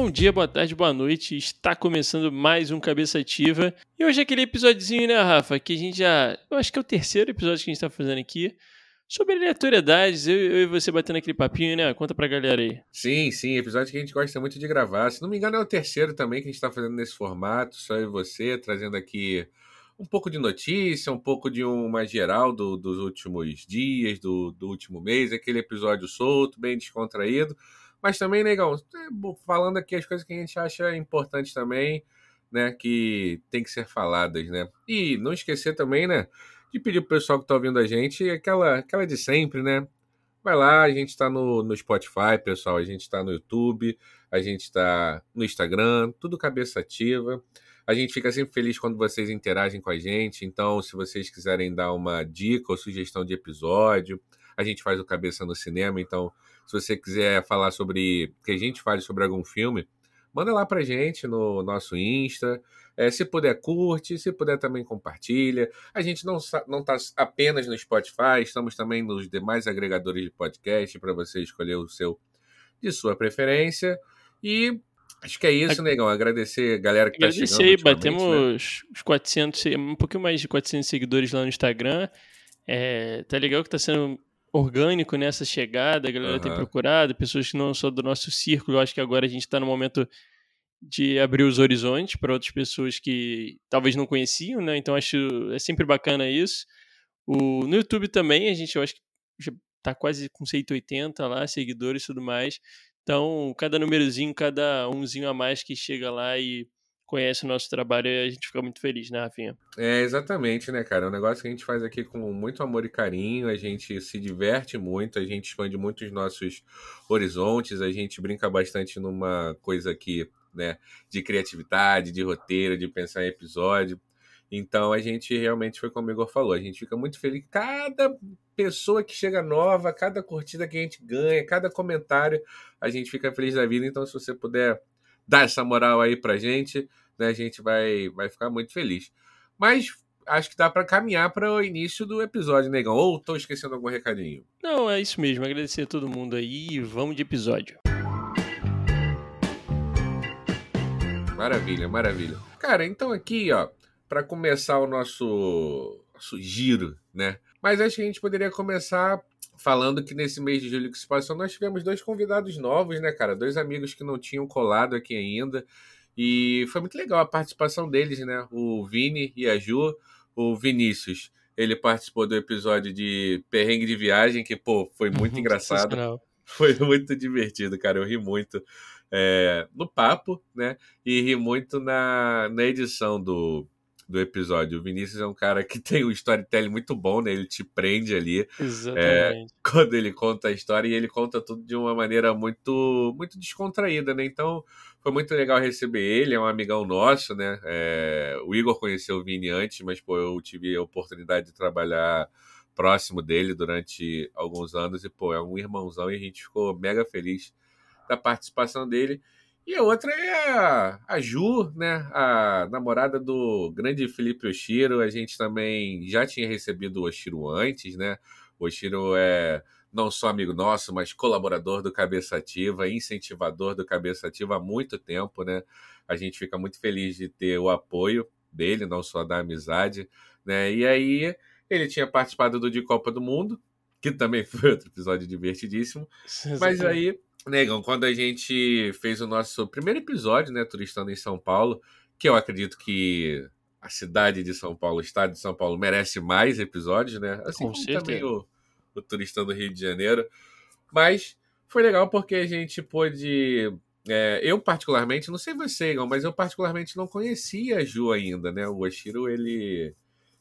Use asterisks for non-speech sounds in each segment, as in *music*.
Bom dia, boa tarde, boa noite. Está começando mais um Cabeça Ativa. E hoje é aquele episódiozinho, né, Rafa? Que a gente já. Eu acho que é o terceiro episódio que a gente está fazendo aqui. Sobre aleatoriedades, eu, eu, e você batendo aquele papinho, né? Conta pra galera aí. Sim, sim, episódio que a gente gosta muito de gravar. Se não me engano, é o terceiro também que a gente está fazendo nesse formato, só eu e você, trazendo aqui um pouco de notícia, um pouco de uma geral do, dos últimos dias, do, do último mês, aquele episódio solto, bem descontraído. Mas também, negão, é, falando aqui as coisas que a gente acha importantes também, né? Que tem que ser faladas, né? E não esquecer também, né? De pedir pro pessoal que tá ouvindo a gente aquela, aquela de sempre, né? Vai lá, a gente tá no, no Spotify, pessoal, a gente tá no YouTube, a gente tá no Instagram, tudo cabeça ativa. A gente fica sempre feliz quando vocês interagem com a gente. Então, se vocês quiserem dar uma dica ou sugestão de episódio, a gente faz o Cabeça no Cinema. Então, se você quiser falar sobre. que a gente fale sobre algum filme, manda lá pra gente no nosso Insta. É, se puder, curte. Se puder, também compartilha. A gente não, não tá apenas no Spotify, estamos também nos demais agregadores de podcast para você escolher o seu de sua preferência. E Acho que é isso, negão. Agradecer a galera que Agradecer, tá chegando. Né? batemos né? os 400, um pouquinho mais de 400 seguidores lá no Instagram. É, tá legal que tá sendo orgânico nessa chegada, a galera uhum. tem procurado, pessoas que não são do nosso círculo. Eu acho que agora a gente está no momento de abrir os horizontes para outras pessoas que talvez não conheciam, né? Então acho é sempre bacana isso. O, no YouTube também, a gente eu acho que já tá quase com 180 lá, seguidores e tudo mais. Então, cada númerozinho, cada umzinho a mais que chega lá e conhece o nosso trabalho e a gente fica muito feliz, né, Rafinha? É, exatamente, né, cara? É um negócio que a gente faz aqui com muito amor e carinho, a gente se diverte muito, a gente expande muito os nossos horizontes, a gente brinca bastante numa coisa aqui, né, de criatividade, de roteiro, de pensar em episódio. Então a gente realmente foi como o Igor falou, a gente fica muito feliz. Cada pessoa que chega nova, cada curtida que a gente ganha, cada comentário, a gente fica feliz da vida. Então, se você puder dar essa moral aí pra gente, né? A gente vai, vai ficar muito feliz. Mas acho que dá para caminhar para o início do episódio, negão. Ou tô esquecendo algum recadinho? Não, é isso mesmo. Agradecer a todo mundo aí vamos de episódio. Maravilha, maravilha. Cara, então aqui, ó, para começar o nosso, nosso giro, né? Mas acho que a gente poderia começar falando que nesse mês de julho que se passou, nós tivemos dois convidados novos, né, cara? Dois amigos que não tinham colado aqui ainda. E foi muito legal a participação deles, né? O Vini e a Ju. O Vinícius, ele participou do episódio de Perrengue de Viagem, que, pô, foi muito engraçado. *laughs* Foi muito divertido, cara. Eu ri muito é, no papo, né? E ri muito na, na edição do, do episódio. O Vinícius é um cara que *laughs* tem um storytelling muito bom, né? Ele te prende ali. É, quando ele conta a história e ele conta tudo de uma maneira muito, muito descontraída, né? Então foi muito legal receber ele, é um amigão nosso, né? É, o Igor conheceu o Vini antes, mas pô, eu tive a oportunidade de trabalhar próximo dele durante alguns anos e pô, é um irmãozão e a gente ficou mega feliz da participação dele. E a outra é a, a Ju, né? A namorada do grande Felipe Oshiro. A gente também já tinha recebido o Oshiro antes, né? O Oshiro é não só amigo nosso, mas colaborador do Cabeça Ativa, incentivador do Cabeça Ativa há muito tempo, né? A gente fica muito feliz de ter o apoio dele, não só da amizade, né? E aí ele tinha participado do de Copa do Mundo, que também *laughs* foi outro episódio divertidíssimo. Mas aí Negão, quando a gente fez o nosso primeiro episódio, né, Turistando em São Paulo, que eu acredito que a cidade de São Paulo, o estado de São Paulo, merece mais episódios, né? Assim Com como certeza. também o, o Turistando Rio de Janeiro. Mas foi legal porque a gente pôde. É, eu, particularmente, não sei você, Igor, mas eu particularmente não conhecia a Ju ainda, né? O Oshiro, ele.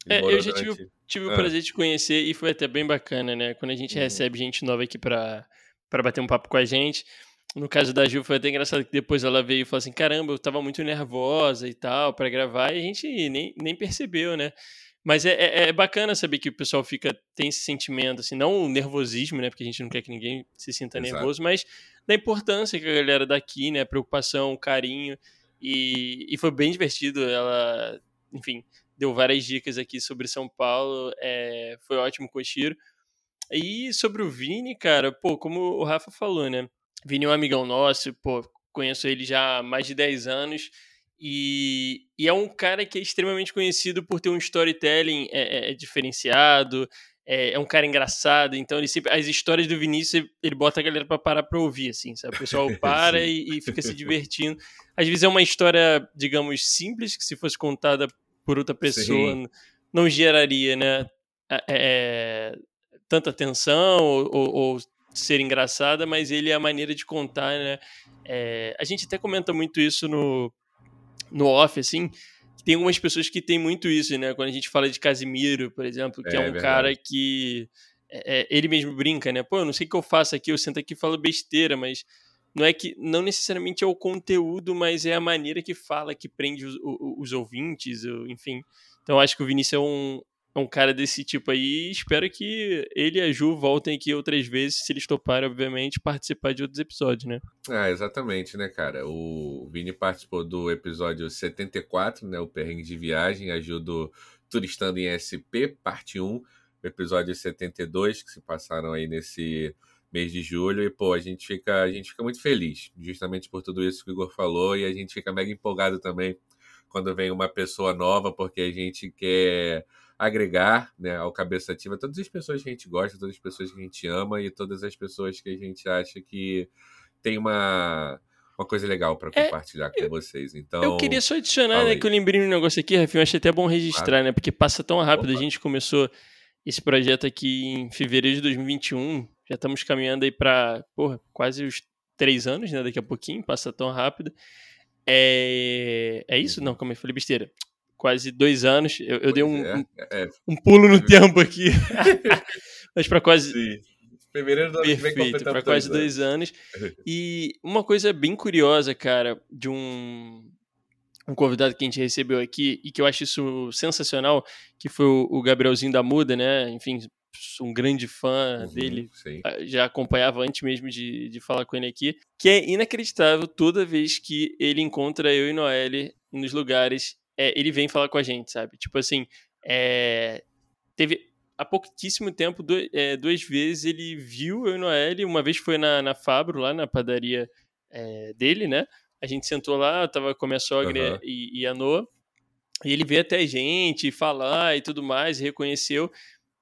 É, eu já durante... tive, tive ah. o prazer de conhecer e foi até bem bacana, né? Quando a gente uhum. recebe gente nova aqui para para bater um papo com a gente. No caso da Ju, foi até engraçado que depois ela veio e falou assim: caramba, eu tava muito nervosa e tal para gravar, e a gente nem, nem percebeu, né? Mas é, é, é, bacana saber que o pessoal fica tem esse sentimento, assim, não o nervosismo, né? Porque a gente não quer que ninguém se sinta Exato. nervoso, mas da importância que a galera daqui, né? Preocupação, carinho. E, e foi bem divertido. Ela, enfim, deu várias dicas aqui sobre São Paulo. É, foi ótimo com o Chiro. E sobre o Vini, cara, pô, como o Rafa falou, né? Vini é um amigão nosso, pô, conheço ele já há mais de 10 anos. E, e, é um cara que é extremamente conhecido por ter um storytelling é, é, é diferenciado, é, é, um cara engraçado, então ele sempre. As histórias do Vinícius, ele bota a galera pra parar pra ouvir, assim, sabe? O pessoal *laughs* para e, e, fica se divertindo. Às vezes é uma história, digamos, simples, que se fosse contada por outra pessoa, Sim. não geraria, né? É, é, tanta atenção ou, ou, ou, ser engraçada, mas ele é a maneira de contar, né? É, a gente até comenta muito isso no, no off, assim, tem algumas pessoas que têm muito isso, né? Quando a gente fala de Casimiro, por exemplo, que é, é um cara que é, é, ele mesmo brinca, né? Pô, eu não sei o que eu faço aqui, eu sento aqui e falo besteira, mas não é que não necessariamente é o conteúdo, mas é a maneira que fala que prende os, os, os ouvintes, enfim. Então acho que o Vinícius é um, um cara desse tipo aí. espero que ele e a Ju voltem aqui outras vezes, se eles toparem, obviamente, participar de outros episódios, né? Ah, exatamente, né, cara? O Vini participou do episódio 74, né? O Perrengue de Viagem, ajuda Turistando em SP, parte 1, o episódio 72, que se passaram aí nesse mês de julho. E, pô, a gente fica, a gente fica muito feliz, justamente por tudo isso que o Igor falou, e a gente fica mega empolgado também quando vem uma pessoa nova, porque a gente quer agregar né, ao Cabeça Ativa todas as pessoas que a gente gosta, todas as pessoas que a gente ama e todas as pessoas que a gente acha que tem uma, uma coisa legal para é, compartilhar é, com vocês. Então, eu queria só adicionar, né, que eu lembrei um negócio aqui, Rafinha, achei até bom registrar, claro. né, porque passa tão rápido. Opa. A gente começou esse projeto aqui em fevereiro de 2021, já estamos caminhando aí para, quase os três anos, né, daqui a pouquinho, passa tão rápido. É, é isso? Não, como eu falei besteira quase dois anos. Eu, eu dei um, é, é. um pulo no tempo aqui. *laughs* Mas para quase. Sim. Fevereiro do Perfeito, para quase dois anos. E uma coisa bem curiosa, cara, de um, um convidado que a gente recebeu aqui e que eu acho isso sensacional, que foi o, o Gabrielzinho da Muda, né? Enfim, um grande fã uhum, dele, sim. Ah, já acompanhava antes mesmo de, de falar com ele aqui, que é inacreditável toda vez que ele encontra eu e Noelle nos lugares é, ele vem falar com a gente, sabe? Tipo assim, é, teve há pouquíssimo tempo, dois, é, duas vezes ele viu eu e Noelle, uma vez foi na, na Fabro, lá na padaria é, dele, né? A gente sentou lá, tava com a minha sogra uhum. e, e, a Noa, e ele veio até a gente falar e tudo mais, reconheceu.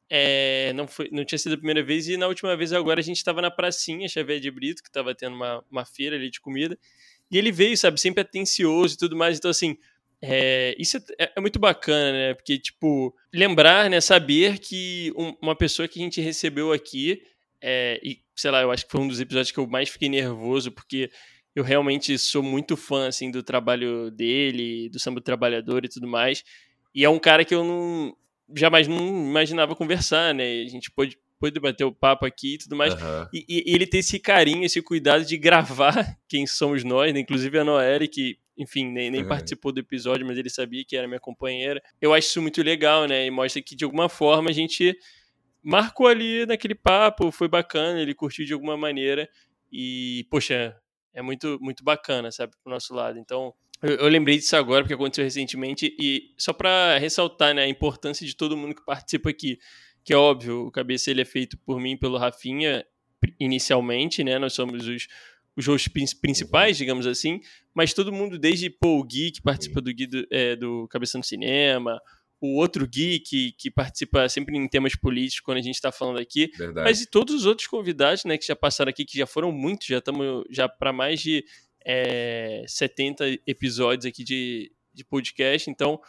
É, não, foi, não tinha sido a primeira vez, e na última vez agora a gente estava na pracinha Xavier de Brito, que estava tendo uma, uma feira ali de comida, e ele veio, sabe, sempre atencioso e tudo mais, então assim, é, isso é, é, muito bacana, né? Porque, tipo, lembrar, né? Saber que um, uma pessoa que a gente recebeu aqui, é, e sei lá, eu acho que foi um dos episódios que eu mais fiquei nervoso, porque eu realmente sou muito fã, assim, do trabalho dele, do samba do trabalhador e tudo mais. E é um cara que eu não jamais não imaginava conversar, né? A gente pôde, pôde bater o papo aqui e tudo mais. Uhum. E, e, ele ter esse carinho, esse cuidado de gravar *laughs* quem somos nós, né? Inclusive a Noelle, que enfim, nem, nem uhum. participou do episódio, mas ele sabia que era minha companheira. Eu acho isso muito legal, né? E mostra que de alguma forma a gente marcou ali naquele papo, foi bacana, ele curtiu de alguma maneira. E, poxa, é muito, muito bacana, sabe, pro nosso lado. Então, eu, eu lembrei disso agora, porque aconteceu recentemente. E só para ressaltar, né, a importância de todo mundo que participa aqui. Que é óbvio, o cabeça ele é feito por mim, pelo Rafinha, inicialmente, né? Nós somos os os hosts principais, digamos assim, mas todo mundo, desde pô, o Gui, que participa do Gui do, é, do Cabeça no Cinema, o outro Gui, que, que participa sempre em temas políticos, quando a gente está falando aqui, Verdade. mas e todos os outros convidados né, que já passaram aqui, que já foram muitos, já estamos já para mais de é, 70 episódios aqui de, de podcast, então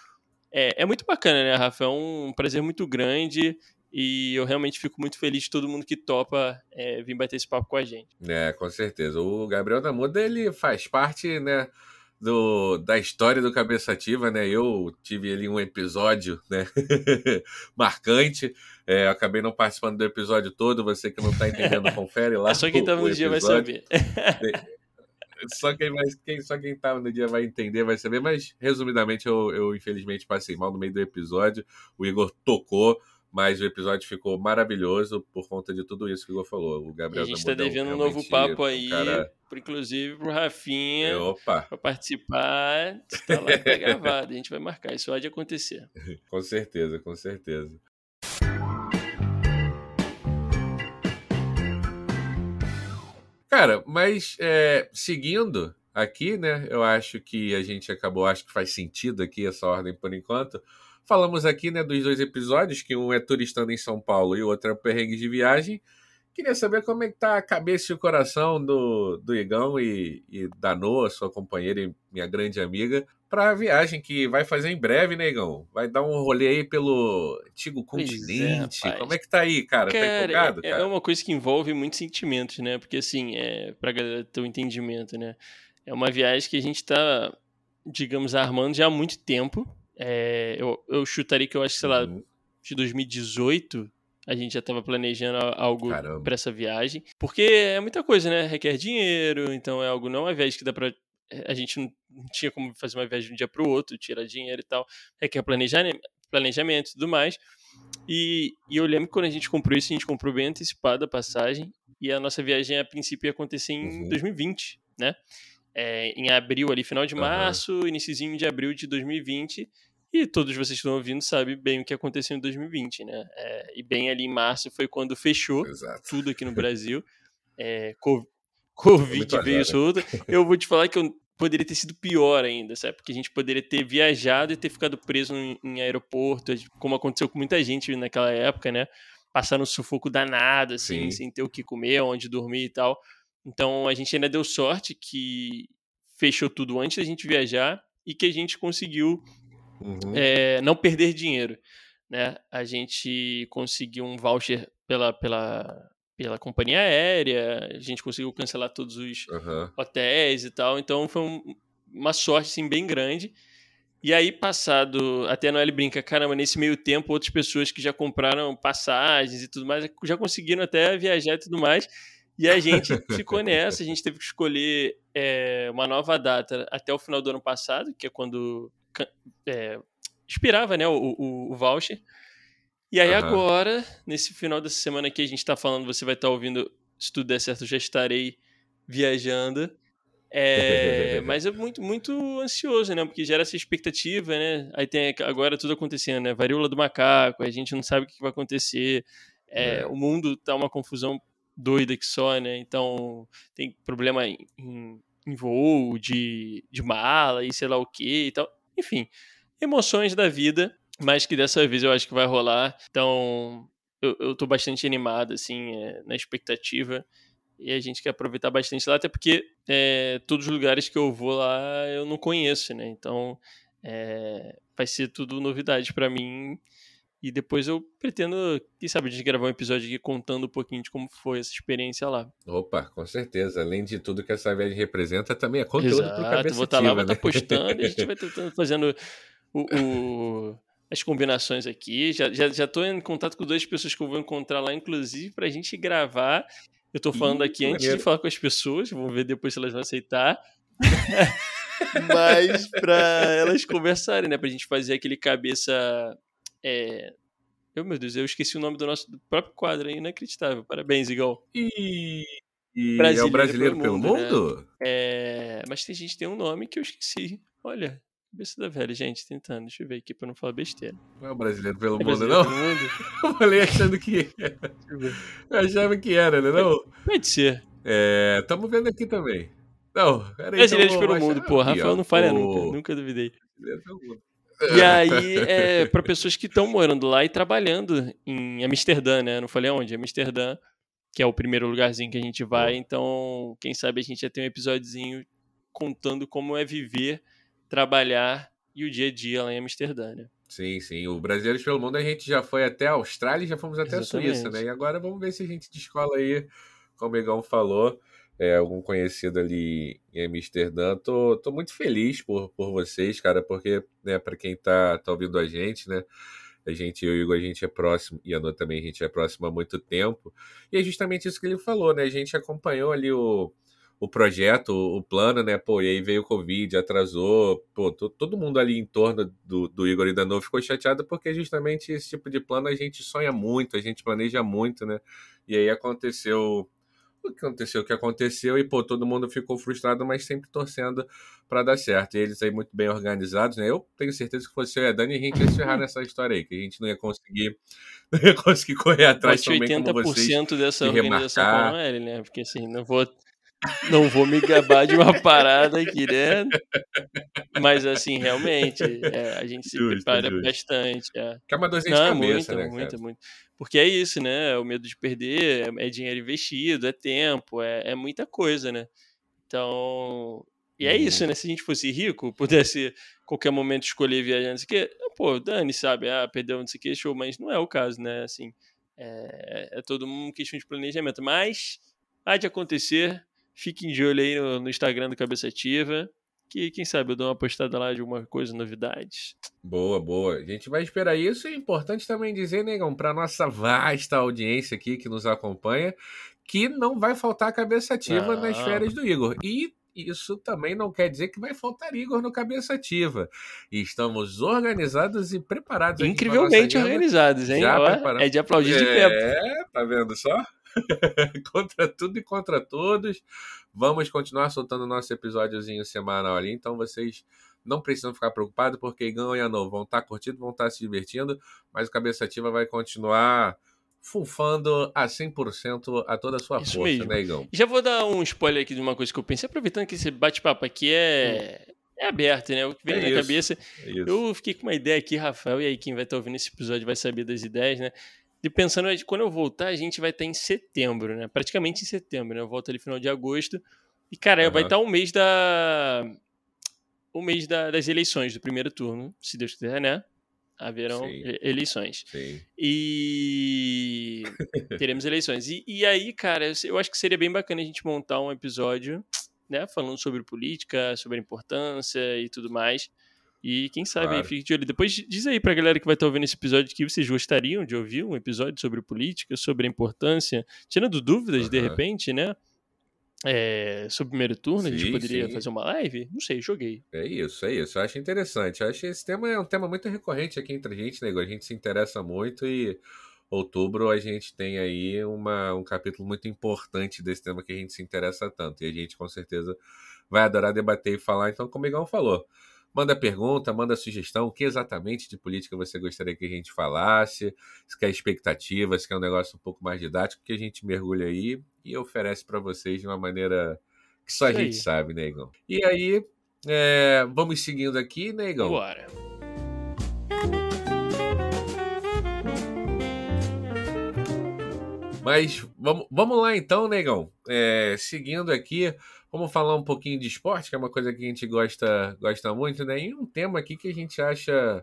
é, é muito bacana, né, Rafa? É um prazer muito grande. E eu realmente fico muito feliz de todo mundo que topa é, vir bater esse papo com a gente. É, com certeza. O Gabriel da Muda, ele faz parte, né? Do, da história do Cabeça Ativa, né? Eu tive ali um episódio, né? *laughs* marcante. É, acabei não participando do episódio todo. Você que não está entendendo, *laughs* confere lá. só quem estava no dia vai saber. só quem, vai, quem, só quem tá no dia vai entender, vai saber. Mas, resumidamente, eu, eu infelizmente passei mal no meio do episódio. O Igor tocou mas o episódio ficou maravilhoso por conta de tudo isso que o Igor falou. O Gabriel e a gente está devendo um novo papo aí, cara... inclusive pro Rafinha, é, para participar. Está lá tá gravado, a gente vai marcar, isso pode acontecer. *laughs* com certeza, com certeza. Cara, mas é, seguindo aqui, né? Eu acho que a gente acabou, acho que faz sentido aqui essa ordem por enquanto. Falamos aqui, né, dos dois episódios, que um é turistando em São Paulo e o outro é perrengue de viagem. Queria saber como é que tá a cabeça e o coração do, do Igão e, e da Noa, sua companheira e minha grande amiga, para a viagem que vai fazer em breve, né, Igão? Vai dar um rolê aí pelo antigo é, continente. É, como é que tá aí, cara? tá empolgado, é, cara? É uma coisa que envolve muitos sentimentos, né? Porque, assim, é, pra galera ter um entendimento, né? É uma viagem que a gente tá, digamos, armando já há muito tempo. É, eu, eu chutaria que eu acho, sei lá, uhum. de 2018 a gente já estava planejando algo para essa viagem. Porque é muita coisa, né? Requer dinheiro, então é algo não é uma viagem que dá para eh, a gente não tinha como fazer uma viagem de um dia para o outro, tirar dinheiro e tal. Requer planejamento, planejamento e tudo mais. E, e, eu lembro que quando a gente comprou isso, a gente comprou bem antecipada a passagem. E a nossa viagem, a princípio, ia acontecer em uhum. 2020, né? É, em abril, ali, final de março, uhum. iníciozinho de abril de 2020. E todos vocês que estão ouvindo sabem bem o que aconteceu em 2020, né? É, e bem ali em março foi quando fechou Exato. tudo aqui no *laughs* Brasil. É, Covid veio solto. *laughs* Eu vou te falar que eu poderia ter sido pior ainda, sabe? Porque a gente poderia ter viajado e ter ficado preso em, em aeroporto, como aconteceu com muita gente naquela época, né? Passar no sufoco danado, assim, Sim. sem ter o que comer, onde dormir e tal. Então a gente ainda deu sorte que fechou tudo antes da gente viajar e que a gente conseguiu uhum. é, não perder dinheiro. Né? A gente conseguiu um voucher pela, pela, pela companhia aérea, a gente conseguiu cancelar todos os uhum. hotéis e tal, então foi um, uma sorte assim, bem grande. E aí, passado, até a Noelle brinca, caramba, nesse meio tempo, outras pessoas que já compraram passagens e tudo mais, já conseguiram até viajar e tudo mais. E a gente ficou nessa, a gente teve que escolher é, uma nova data até o final do ano passado, que é quando é, expirava né, o, o, o, voucher. E aí uhum. agora, nesse final dessa semana que a gente está falando, você vai estar tá ouvindo, se tudo der certo, já estarei viajando. É, *laughs* mas é muito, muito ansioso, né? Porque gera essa expectativa, né? Aí tem agora tudo acontecendo, né? Varíola do macaco, a gente não sabe o que vai acontecer. É, é. O mundo tá uma confusão doida que só, né? Então tem problema em, em voo, de, de mala e sei lá o que e tal. Enfim, emoções da vida, mas que dessa vez eu acho que vai rolar. Então eu, eu tô bastante animado, assim, é, na expectativa. E a gente quer aproveitar bastante lá, até porque é, todos os lugares que eu vou lá eu não conheço, né? Então é, vai ser tudo novidade para mim. E depois eu pretendo, quem sabe, a gente gravar um episódio aqui contando um pouquinho de como foi essa experiência lá. Opa, com certeza. Além de tudo que essa viagem representa, também é conteúdo Exato, pro cabeça vou estar tá lá, né? vou estar tá postando e a *laughs* gente vai tentando fazendo o, o, as combinações aqui. Já, já, já tô em contato com duas pessoas que eu vou encontrar lá, inclusive, pra gente gravar. Eu tô falando Ih, aqui antes maneiro. de falar com as pessoas, vamos ver depois se elas vão aceitar. *laughs* Mas pra elas conversarem, né? Pra gente fazer aquele cabeça é... Eu, meu Deus, eu esqueci o nome do nosso do próprio quadro aí, inacreditável. Parabéns, Igão. E, e é o brasileiro pelo mundo? Pelo mundo? Né? É... Mas a gente tem um nome que eu esqueci. Olha, cabeça da velha, gente, tentando. Deixa eu ver aqui pra não falar besteira. Não é o brasileiro pelo é mundo, brasileiro não? Pelo mundo? *laughs* eu falei achando que *laughs* era. Eu achava que era, né? Não? Pode ser. É, tamo vendo aqui também. Não, peraí. Brasileiros então, pelo mundo, pô. Rafael não falha o... nunca, nunca duvidei. Brasileiro pelo mundo. E aí, é para pessoas que estão morando lá e trabalhando em Amsterdã, né? Não falei onde? Amsterdã, que é o primeiro lugarzinho que a gente vai. Então, quem sabe a gente já tem um episódiozinho contando como é viver, trabalhar e o dia a dia lá em Amsterdã, né? Sim, sim. O Brasileiros pelo Mundo a gente já foi até a Austrália e já fomos até Exatamente. a Suíça, né? E agora vamos ver se a gente descola aí, como o Megão falou, é, algum conhecido ali em Amsterdã. Tô, tô muito feliz por, por vocês, cara, porque, né, para quem tá, tá ouvindo a gente, né? A gente, eu e o Igor, a gente é próximo, e a Ana também, a gente é próximo há muito tempo. E é justamente isso que ele falou, né? A gente acompanhou ali o, o projeto, o plano, né? Pô, e aí veio o Covid, atrasou. Pô, todo mundo ali em torno do, do Igor e da Novo ficou chateado porque justamente esse tipo de plano a gente sonha muito, a gente planeja muito, né? E aí aconteceu o que aconteceu, o que aconteceu, e pô, todo mundo ficou frustrado, mas sempre torcendo para dar certo. E eles aí muito bem organizados, né? Eu tenho certeza que fosse eu e a Dani, a gente ia se ferrar nessa história aí, que a gente não ia conseguir, *laughs* não ia conseguir correr atrás também 80% como vocês. dessa organização com a Noelle, né? Porque assim, não vou não vou me gabar de uma parada aqui, né? Mas assim, realmente, é, a gente se justo, prepara justo. bastante. É. Que é uma dorzinha de cabeça, muito, né, muito, muito. Porque é isso, né? O medo de perder é, é dinheiro investido, é tempo, é, é muita coisa, né? Então, e é isso, uhum. né? Se a gente fosse rico, pudesse qualquer momento escolher viajar, não sei o quê, pô, dane, sabe? Ah, perdeu não sei o quê, show, mas não é o caso, né? Assim, é, é todo uma questão de planejamento. Mas há de acontecer, fiquem de olho aí no, no Instagram do Cabeça Ativa, que quem sabe eu dou uma postada lá de alguma coisa, novidades. Boa, boa. A gente vai esperar isso. É importante também dizer, negão, para nossa vasta audiência aqui que nos acompanha, que não vai faltar cabeça ativa nas férias do Igor. E isso também não quer dizer que vai faltar Igor no Cabeça Ativa. Estamos organizados e preparados. Incrivelmente organizados, hein? Já é de aplaudir de pé. É, tá vendo só? *laughs* contra tudo e contra todos. Vamos continuar soltando nosso episódiozinho semanal ali, então vocês não precisam ficar preocupados, porque Igão e Anô vão estar tá curtindo, vão estar tá se divertindo, mas o Cabeça Ativa vai continuar fulfando a 100% a toda a sua Isso força, mesmo. né, Igão? Já vou dar um spoiler aqui de uma coisa que eu pensei, aproveitando que esse bate-papo aqui é, hum. é aberto, né? O que vem é na isso, cabeça. É eu fiquei com uma ideia aqui, Rafael, e aí quem vai estar ouvindo esse episódio vai saber das ideias, né? E pensando, quando eu voltar, a gente vai estar em setembro, né? Praticamente em setembro, né? Eu volto ali no final de agosto. E, cara, uhum. vai estar um mês da. O mês da, das eleições, do primeiro turno, se Deus quiser, né? haverão Sim. eleições. Sim. E *laughs* teremos eleições. E, e, aí, cara, eu acho que seria bem bacana a gente montar um episódio, né, falando sobre política, sobre a importância e tudo mais. E quem sabe claro. aí, fique de olho. Depois diz aí pra galera que vai estar ouvindo esse episódio que vocês gostariam de ouvir um episódio sobre política, sobre a importância, tirando dúvidas uhum. de repente, né? é, sobre o primeiro turno, sim, a gente poderia sim. fazer uma live? Não sei, joguei. É isso, é isso. Eu acho interessante. Eu acho que esse tema é um tema muito recorrente aqui entre a gente, né? A gente se interessa muito e outubro a gente tem aí uma, um capítulo muito importante desse tema que a gente se interessa tanto. E a gente com certeza vai adorar debater e falar. Então, como o Miguel falou, Manda pergunta, manda sugestão, o que exatamente de política você gostaria que a gente falasse, se quer expectativa, se quer um negócio um pouco mais didático, que a gente mergulha aí e oferece para vocês de uma maneira que só a gente sabe, Negão. Né, e aí, é, vamos seguindo aqui, Negão. Né, Bora. Mas vamos, vamos lá então, Negão. É, seguindo aqui, Vamos falar um pouquinho de esporte, que é uma coisa que a gente gosta, gosta muito, né? E um tema aqui que a gente acha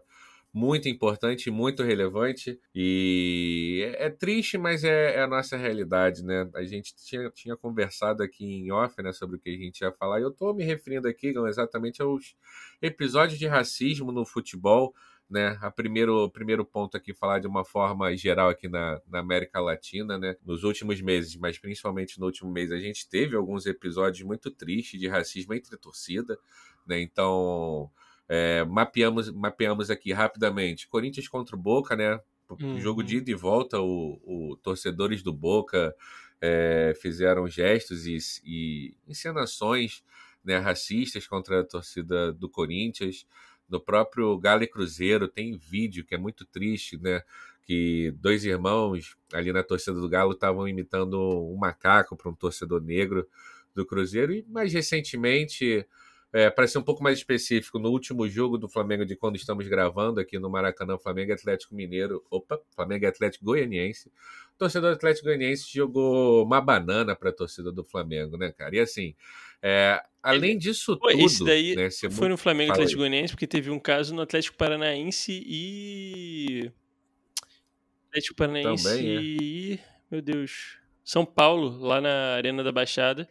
muito importante, muito relevante e é, é triste, mas é, é, a nossa realidade, né? A gente tinha, tinha conversado aqui em off, né, sobre o que a gente ia falar. E eu tô me referindo aqui exatamente aos episódios de racismo no futebol né? A primeiro, primeiro ponto aqui, falar de uma forma geral aqui na, na América Latina, né? Nos últimos meses, mas principalmente no último mês, a gente teve alguns episódios muito tristes de racismo entre torcida, né? Então, é, mapeamos, mapeamos aqui rapidamente. Corinthians contra o Boca, né? Uhum. Jogo de ida e volta, o, o torcedores do Boca é, fizeram gestos e, e encenações né, racistas contra a torcida do Corinthians no próprio Galo e Cruzeiro tem vídeo que é muito triste, né? Que dois irmãos ali na torcida do Galo estavam imitando um macaco para um torcedor negro do Cruzeiro. E mais recentemente, é, para ser um pouco mais específico, no último jogo do Flamengo de quando estamos gravando aqui no Maracanã, Flamengo Atlético Mineiro, opa, Flamengo Atlético Goianiense, o torcedor Atlético Goianiense jogou uma banana para a torcida do Flamengo, né, cara? E assim, é, além disso Pô, tudo. Esse daí né, foi no Flamengo Fala Atlético Goianiense, porque teve um caso no Atlético Paranaense e. Atlético Paranaense Também, é. e. Meu Deus. São Paulo, lá na Arena da Baixada.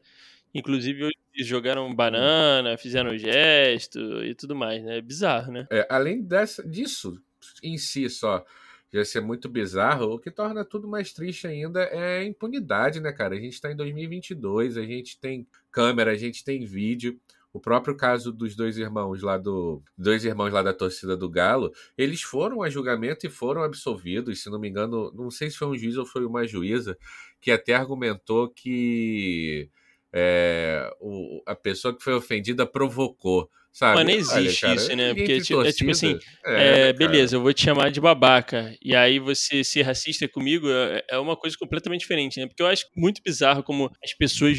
Inclusive, eles jogaram banana, fizeram gesto e tudo mais, né? É bizarro, né? É, além dessa, disso, em si só, já ser muito bizarro, o que torna tudo mais triste ainda é a impunidade, né, cara? A gente está em 2022, a gente tem câmera, a gente tem vídeo. O próprio caso dos dois irmãos lá do dois irmãos lá da torcida do Galo, eles foram a julgamento e foram absolvidos, se não me engano, não sei se foi um juiz ou foi uma juíza que até argumentou que é, o, a pessoa que foi ofendida provocou. Sabe? Mas não existe Olha, cara, isso, né? Porque é tipo assim, é, é, beleza, eu vou te chamar de babaca, e aí você ser racista comigo é, é uma coisa completamente diferente, né? Porque eu acho muito bizarro como as pessoas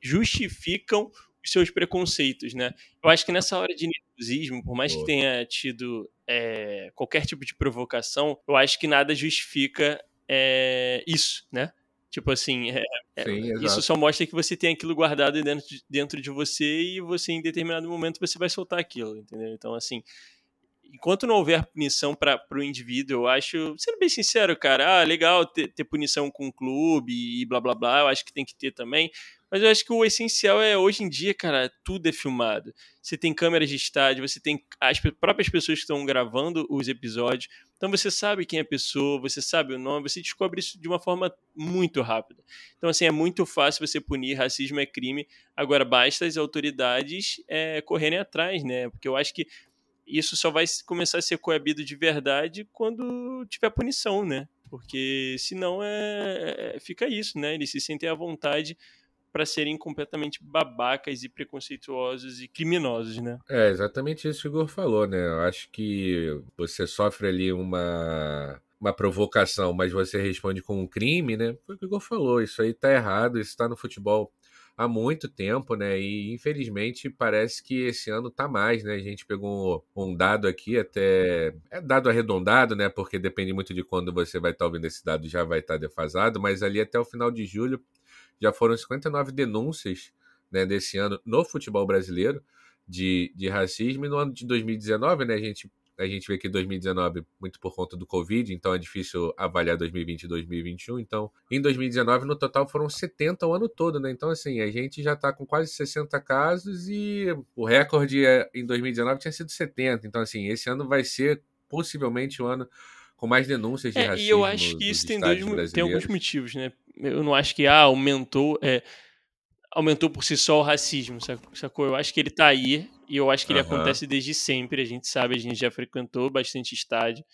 justificam os seus preconceitos, né? Eu acho que nessa hora de nervosismo, por mais que tenha tido é, qualquer tipo de provocação, eu acho que nada justifica é, isso, né? Tipo assim, é, é Sim, isso só mostra que você tem aquilo guardado dentro de, dentro de você e você, em determinado momento, você vai soltar aquilo, entendeu? Então, assim, enquanto não houver punição para o indivíduo, eu acho, sendo bem sincero, cara, ah, legal ter, ter punição com o clube e blá blá blá, eu acho que tem que ter também, mas eu acho que o essencial é, hoje em dia, cara, tudo é filmado. Você tem câmeras de estádio, você tem as próprias pessoas que estão gravando os episódios. Então você sabe quem é a pessoa, você sabe o nome, você descobre isso de uma forma muito rápida. Então, assim, é muito fácil você punir, racismo é crime. Agora, basta as autoridades é, correrem atrás, né? Porque eu acho que isso só vai começar a ser coabido de verdade quando tiver punição, né? Porque senão é, é fica isso, né? Eles se sentem à vontade para serem completamente babacas e preconceituosos e criminosos, né? É exatamente isso que o Igor falou, né? Eu acho que você sofre ali uma uma provocação, mas você responde com um crime, né? Foi o que o Igor falou, isso aí tá errado, isso tá no futebol há muito tempo, né? E infelizmente parece que esse ano tá mais, né? A gente pegou um dado aqui, até. É dado arredondado, né? Porque depende muito de quando você vai estar tá ouvindo esse dado, já vai estar tá defasado, mas ali até o final de julho já foram 59 denúncias né, desse ano no futebol brasileiro de, de racismo. E no ano de 2019, né, a gente, a gente vê que 2019, muito por conta do Covid, então é difícil avaliar 2020 e 2021. Então, em 2019, no total, foram 70 o ano todo, né? Então, assim, a gente já está com quase 60 casos e o recorde é, em 2019 tinha sido 70. Então, assim, esse ano vai ser possivelmente o ano com mais denúncias de é, racismo. E eu acho que isso tem, dois, tem alguns motivos, né? Eu não acho que ah, aumentou, é, aumentou por si só o racismo, sacou? Eu acho que ele tá aí e eu acho que ele uhum. acontece desde sempre. A gente sabe, a gente já frequentou bastante estádio.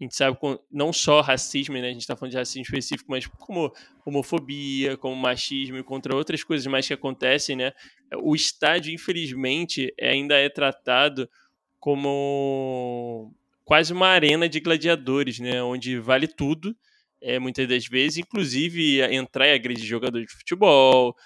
A gente sabe não só racismo, né? A gente está falando de racismo específico, mas como homofobia, como machismo e contra outras coisas mais que acontecem, né? O estádio, infelizmente, ainda é tratado como quase uma arena de gladiadores, né? Onde vale tudo, é, muitas das vezes, inclusive entrar e agredir jogador de futebol,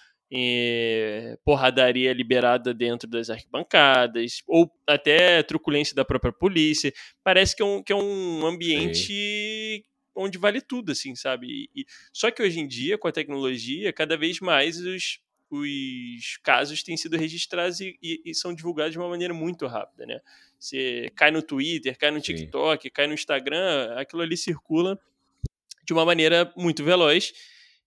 porradaria liberada dentro das arquibancadas, ou até truculência da própria polícia. Parece que é um, que é um ambiente Sim. onde vale tudo, assim, sabe? E, só que hoje em dia, com a tecnologia, cada vez mais os, os casos têm sido registrados e, e, e, são divulgados de uma maneira muito rápida, né? Você cai no Twitter, cai no TikTok, Sim. cai no Instagram, aquilo ali circula de uma maneira muito veloz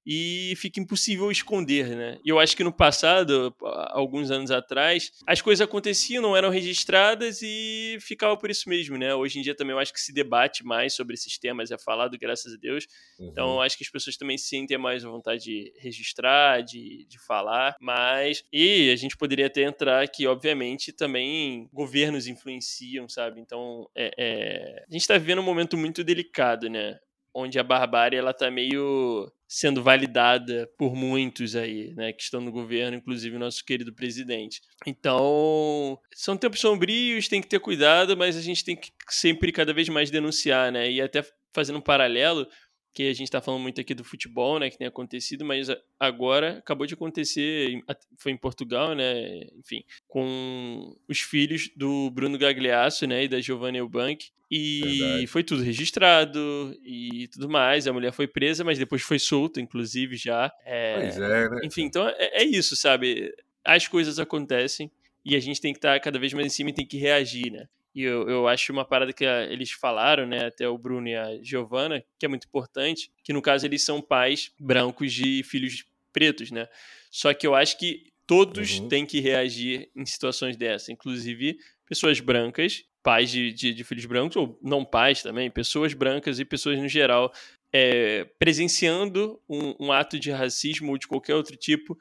e fica impossível esconder, né? E eu acho que no passado, alguns anos atrás, as coisas aconteciam, não eram registradas e ficava por isso mesmo, né? Hoje em dia também eu acho que se debate mais sobre esses temas, é falado, graças a Deus. Uhum. Então eu acho que as pessoas também sentem mais a vontade de registrar, de, de falar, mas... E a gente poderia até entrar que, obviamente, também governos influenciam, sabe? Então, é, é... a gente está vivendo um momento muito delicado, né? Onde a barbárie ela tá meio sendo validada por muitos aí, né, que estão no governo, inclusive o nosso querido presidente. Então, são tempos sombrios, tem que ter cuidado, mas a gente tem que sempre cada vez mais denunciar, né? E até fazendo um paralelo, que a gente está falando muito aqui do futebol, né, que tem acontecido, mas agora acabou de acontecer, foi em Portugal, né, enfim, com os filhos do Bruno Gagliasso, né, e da Giovanna Eubank, e Verdade. foi tudo registrado e tudo mais. A mulher foi presa, mas depois foi solta, inclusive já. É... Pois é, né? Enfim, então é, é isso, sabe? As coisas acontecem e a gente tem que estar cada vez mais em cima e tem que reagir, né? E eu, eu acho uma parada que eles falaram, né, até o Bruno e a Giovana, que é muito importante, que no caso eles são pais brancos de filhos pretos, né? Só que eu acho que todos uhum. têm que reagir em situações dessas, inclusive pessoas brancas, pais de, de, de, filhos brancos, ou não pais também, pessoas brancas e pessoas no geral, é, presenciando um, um ato de racismo ou de qualquer outro tipo,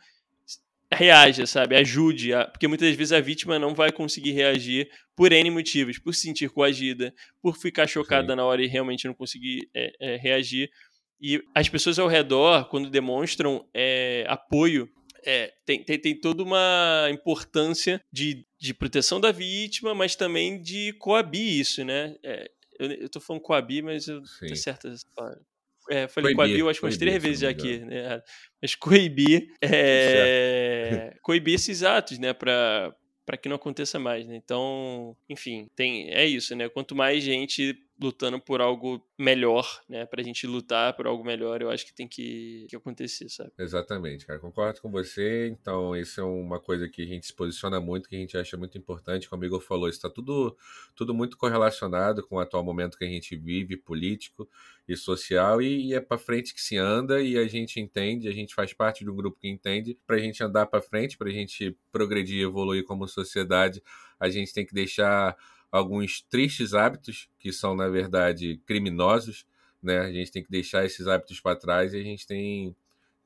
reaja, sabe? Ajude, a... porque muitas vezes a vítima não vai conseguir reagir por N motivos, por se sentir coagida, por ficar chocada Sim. na hora e realmente não conseguir é, é, reagir. E as pessoas ao redor, quando demonstram é, apoio é, tem, tem, tem toda uma importância de, de proteção da vítima, mas também de coabir isso, né? É, eu, eu tô falando coabir, mas eu Sim. essa palavra. É, falei coibir, eu acho que umas três vezes já aqui, né? Mas coibir, é, *laughs* coibir esses atos, né? Pra, para que não aconteça mais, né? Então, enfim, tem é isso, né? Quanto mais gente lutando por algo melhor, né? Pra gente lutar por algo melhor, eu acho que tem que, que acontecer, sabe? Exatamente, cara. Concordo com você. Então, isso é uma coisa que a gente se posiciona muito, que a gente acha muito importante. Como o Igor falou, está tudo, tudo muito correlacionado com o atual momento que a gente vive, político e social, e, e é para frente que se anda e a gente entende, a gente faz parte de um grupo que entende. Para a gente andar para frente, para a gente progredir evoluir como sociedade, a gente tem que deixar alguns tristes hábitos que são, na verdade, criminosos. Né? A gente tem que deixar esses hábitos para trás e a gente tem,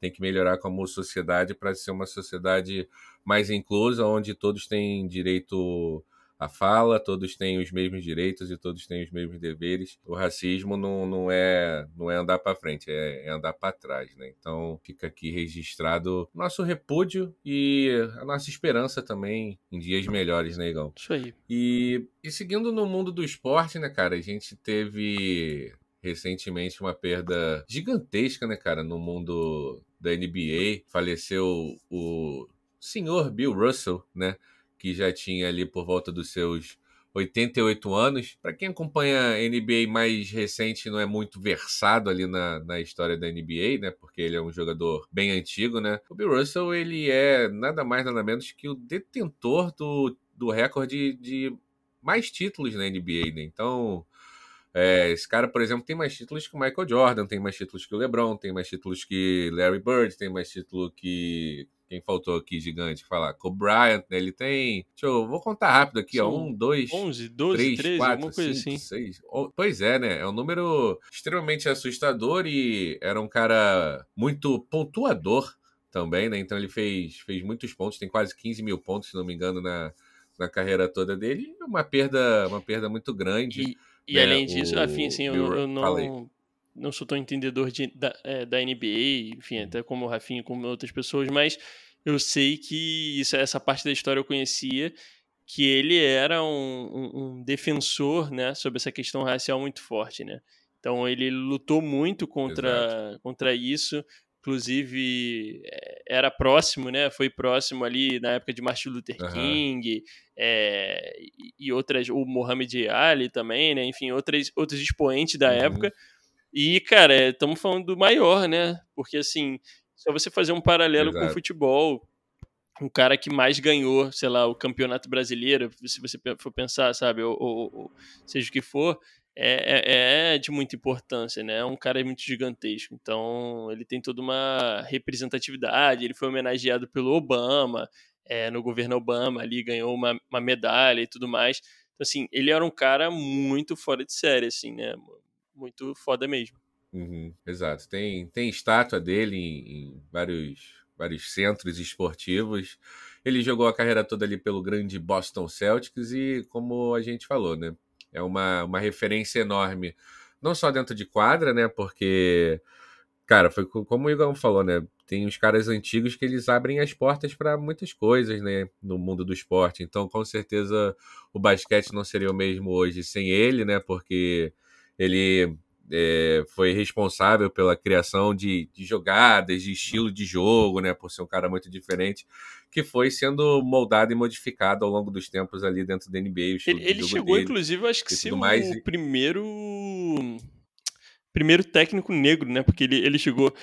tem que melhorar como sociedade para ser uma sociedade mais inclusa, onde todos têm direito a fala, todos têm os mesmos direitos e todos têm os mesmos deveres. O racismo não, não, é, não é andar para frente, é, é andar para trás. Né? Então fica aqui registrado nosso repúdio e a nossa esperança também em dias melhores, né, Igão? Isso aí. E, e seguindo no mundo do esporte, né, cara, a gente teve recentemente uma perda gigantesca, né, cara, no mundo da NBA. Faleceu o senhor Bill Russell, né? Que já tinha ali por volta dos seus 88 anos. Para quem acompanha a NBA mais recente, não é muito versado ali na, na história da NBA, né? Porque ele é um jogador bem antigo, né? O Bill Russell, ele é nada mais nada menos que o detentor do, do recorde de mais títulos na NBA, né? Então, é, esse cara, por exemplo, tem mais títulos que o Michael Jordan, tem mais títulos que o LeBron, tem mais títulos que Larry Bird, tem mais título que quem faltou aqui gigante falar? Com o Bryant, né? Ele tem. Deixa eu. Vou contar rápido aqui, São ó. Um, dois. 11, 12, três, 13, quatro, alguma coisa cinco, assim. Seis. Pois é, né? É um número extremamente assustador e era um cara muito pontuador também, né? Então ele fez, fez muitos pontos, tem quase 15 mil pontos, se não me engano, na, na carreira toda dele. Uma perda, uma perda muito grande. E, e né? além disso, o, afim, assim, eu, eu não não sou tão entendedor de, da, é, da NBA, enfim, até como o Rafinha, como outras pessoas, mas eu sei que isso, essa parte da história eu conhecia, que ele era um, um, um, defensor, né, sobre essa questão racial muito forte, né. Então ele lutou muito contra, contra isso, inclusive é, era próximo, né, foi próximo ali na época de Martin Luther uhum. King é, e outras, o Muhammad Ali também, né, enfim, outras, outros expoentes da uhum. época, e, cara, estamos falando do maior, né? Porque, assim, só você fazer um paralelo Exato. com o futebol, um cara que mais ganhou, sei lá, o campeonato brasileiro, se você for pensar, sabe, ou, ou, ou seja o que for, é, é, é, de muita importância, né? É um cara muito gigantesco. Então, ele tem toda uma representatividade. Ele foi homenageado pelo Obama, é, no governo Obama, ali ganhou uma, uma medalha e tudo mais. Então, assim, ele era um cara muito fora de série, assim, né? Muito foda mesmo. Uhum, exato. Tem, tem estátua dele em, em, vários, vários centros esportivos. Ele jogou a carreira toda ali pelo grande Boston Celtics e, como a gente falou, né? É uma, uma referência enorme. Não só dentro de quadra, né? Porque, cara, foi como o Igor falou, né? Tem os caras antigos que eles abrem as portas para muitas coisas, né? No mundo do esporte. Então, com certeza, o basquete não seria o mesmo hoje sem ele, né? Porque ele é, foi responsável pela criação de, de, jogadas, de estilo de jogo, né? Por ser um cara muito diferente, que foi sendo moldado e modificado ao longo dos tempos ali dentro da NBA. ele, ele chegou, dele, inclusive, acho que ser o mais... primeiro primeiro técnico negro, né? Porque ele, ele chegou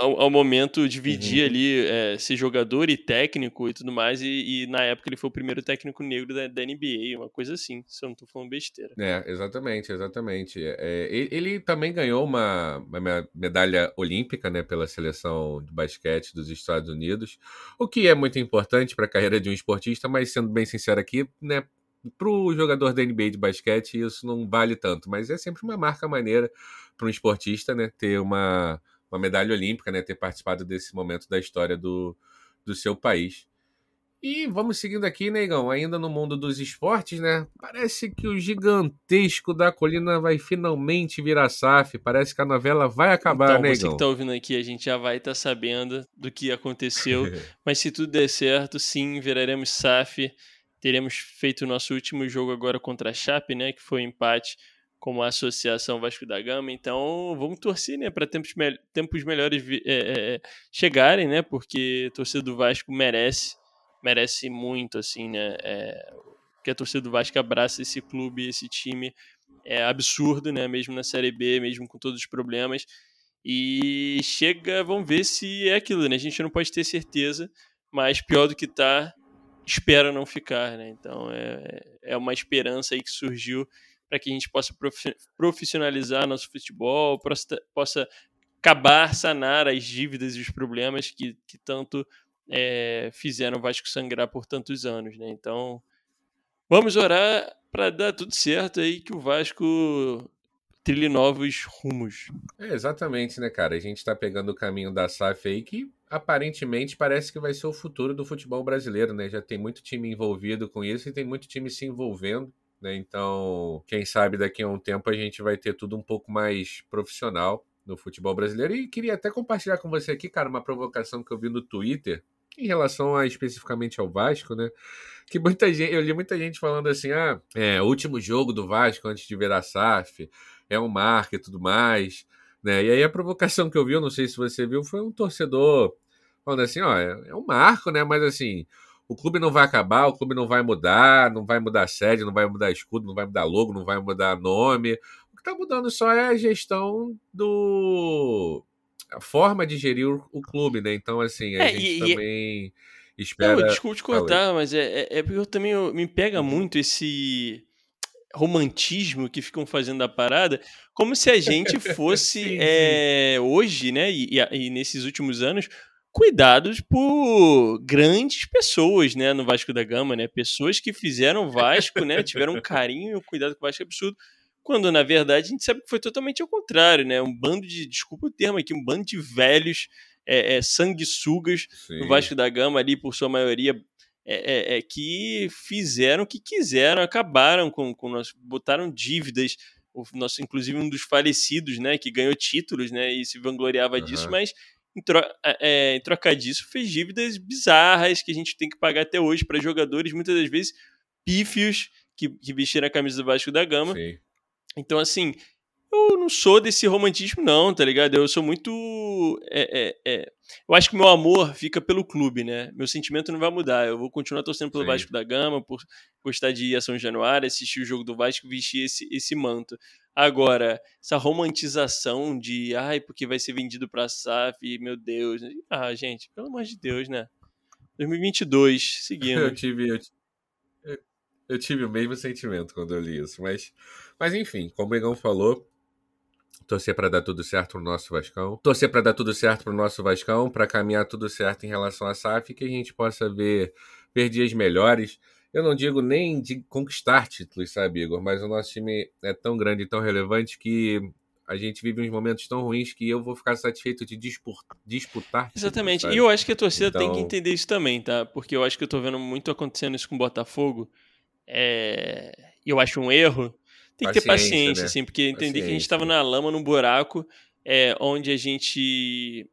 ao, ao momento dividir uhum. ali é, ser jogador e técnico e tudo mais, e, e, na época ele foi o primeiro técnico negro da, da, NBA, uma coisa assim, se eu não tô falando besteira. É, exatamente, exatamente. É, ele, ele, também ganhou uma, uma, medalha olímpica, né, pela seleção de basquete dos Estados Unidos, o que é muito importante para a carreira de um esportista, mas sendo bem sincero aqui, né, para o jogador da NBA de basquete isso não vale tanto, mas é sempre uma marca maneira para um esportista, né, ter uma uma medalha olímpica, né? Ter participado desse momento da história do, do seu país. E vamos seguindo aqui, Negão, ainda no mundo dos esportes, né? Parece que o gigantesco da colina vai finalmente virar SAF. Parece que a novela vai acabar, então, Negão. Você que tá ouvindo aqui, a gente já vai estar tá sabendo do que aconteceu. *laughs* mas se tudo der certo, sim, viraremos SAF. Teremos feito o nosso último jogo agora contra a Chape, né? Que foi um empate como a Associação Vasco da Gama. Então, vamos torcer, né, para tempos, me tempos melhores é, é, chegarem, né? Porque a torcida do Vasco merece merece muito, assim, né? É, que a torcida do Vasco abraça esse clube, esse time. É absurdo, né? Mesmo na Série B, mesmo com todos os problemas. E chega, vamos ver se é aquilo, né? A gente não pode ter certeza, mas pior do que tá, espera não ficar, né? Então é, é uma esperança aí que surgiu para que a gente possa profissionalizar nosso futebol, possa acabar, sanar as dívidas e os problemas que, que tanto é, fizeram o Vasco sangrar por tantos anos, né? Então, vamos orar para dar tudo certo aí, que o Vasco trilhe novos rumos. É, exatamente, né, cara? A gente está pegando o caminho da SAF aí que aparentemente parece que vai ser o futuro do futebol brasileiro, né? Já tem muito time envolvido com isso e tem muito time se envolvendo. Né? Então, quem sabe daqui a um tempo a gente vai ter tudo um pouco mais profissional no futebol brasileiro. E queria até compartilhar com você aqui, cara, uma provocação que eu vi no Twitter em relação a especificamente ao Vasco, né? Que muita gente, eu li muita gente falando assim: ah, é, último jogo do Vasco antes de virar SAF, é um marco e tudo mais. Né? E aí a provocação que eu vi, eu não sei se você viu, foi um torcedor falando assim: ó, é, é um marco, né? Mas assim, o clube não vai acabar, o clube não vai mudar, não vai mudar sede, não vai mudar escudo, não vai mudar logo, não vai mudar nome. O que está mudando só é a gestão do a forma de gerir o, clube, né? Então, assim, a é, gente e, também e... espera. Não, desculpa te cortar, mas é, é, é, porque eu também eu, me pega uhum. muito esse romantismo que ficam fazendo da parada, como se a gente *laughs* fosse sim, é, sim. hoje, né? E, e, nesses últimos anos, cuidados por grandes pessoas, né, no Vasco da Gama, né? Pessoas que fizeram Vasco, né? Tiveram um *laughs* carinho e um cuidado com o Vasco absurdo. Quando, na verdade, a gente sabe que foi totalmente ao contrário, né? Um bando de, desculpa o termo aqui, um bando de velhos é, é, sanguessugas Sim. no Vasco da Gama ali, por sua maioria, é, é, é, que fizeram o que quiseram, acabaram com, com nós, botaram dívidas, o nosso, inclusive um dos falecidos, né, que ganhou títulos, né, e se vangloriava uhum. disso, mas em, tro é, em troca disso fez dívidas bizarras que a gente tem que pagar até hoje para jogadores, muitas das vezes pífios, que, que vestiram a camisa do Vasco da Gama. Sim. Então, assim, eu não sou desse romantismo, não, tá ligado? Eu sou muito. É, é, é... Eu acho que meu amor fica pelo clube, né? Meu sentimento não vai mudar. Eu vou continuar torcendo pelo Sim. Vasco da Gama, por gostar de ir a São Januário, assistir o jogo do Vasco, vestir esse, esse manto. Agora, essa romantização de, ai, porque vai ser vendido pra SAF, meu Deus. Ah, gente, pelo amor de Deus, né? 2022, seguindo. *laughs* Eu tive, eu, eu tive o mesmo sentimento quando eu li isso, mas, mas enfim, como o Egão falou, torcer para dar tudo certo pro nosso Vascão, torcer para dar tudo certo pro nosso Vascão, para caminhar tudo certo em relação à SAF, que a gente possa ver, ver dias melhores. Eu não digo nem de conquistar títulos, sabe, Igor? Mas o nosso time é tão grande e tão relevante que a gente vive uns momentos tão ruins que eu vou ficar satisfeito de disputar. Exatamente. Títulos, e eu acho que a torcida então... tem que então entender isso também, tá? Porque eu acho que eu tô vendo muito acontecendo isso com o Botafogo é, eu acho um erro, tem que ter paciência, né? assim, porque entender que a gente estava na lama, num buraco, é, onde a gente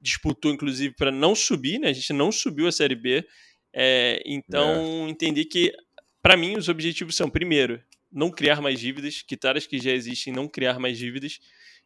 disputou, inclusive, para não subir, né? A gente não subiu a Série B. É, então, é. entender que, para mim, os objetivos são, primeiro, não criar mais dívidas, quitar as que já existem, não criar mais dívidas.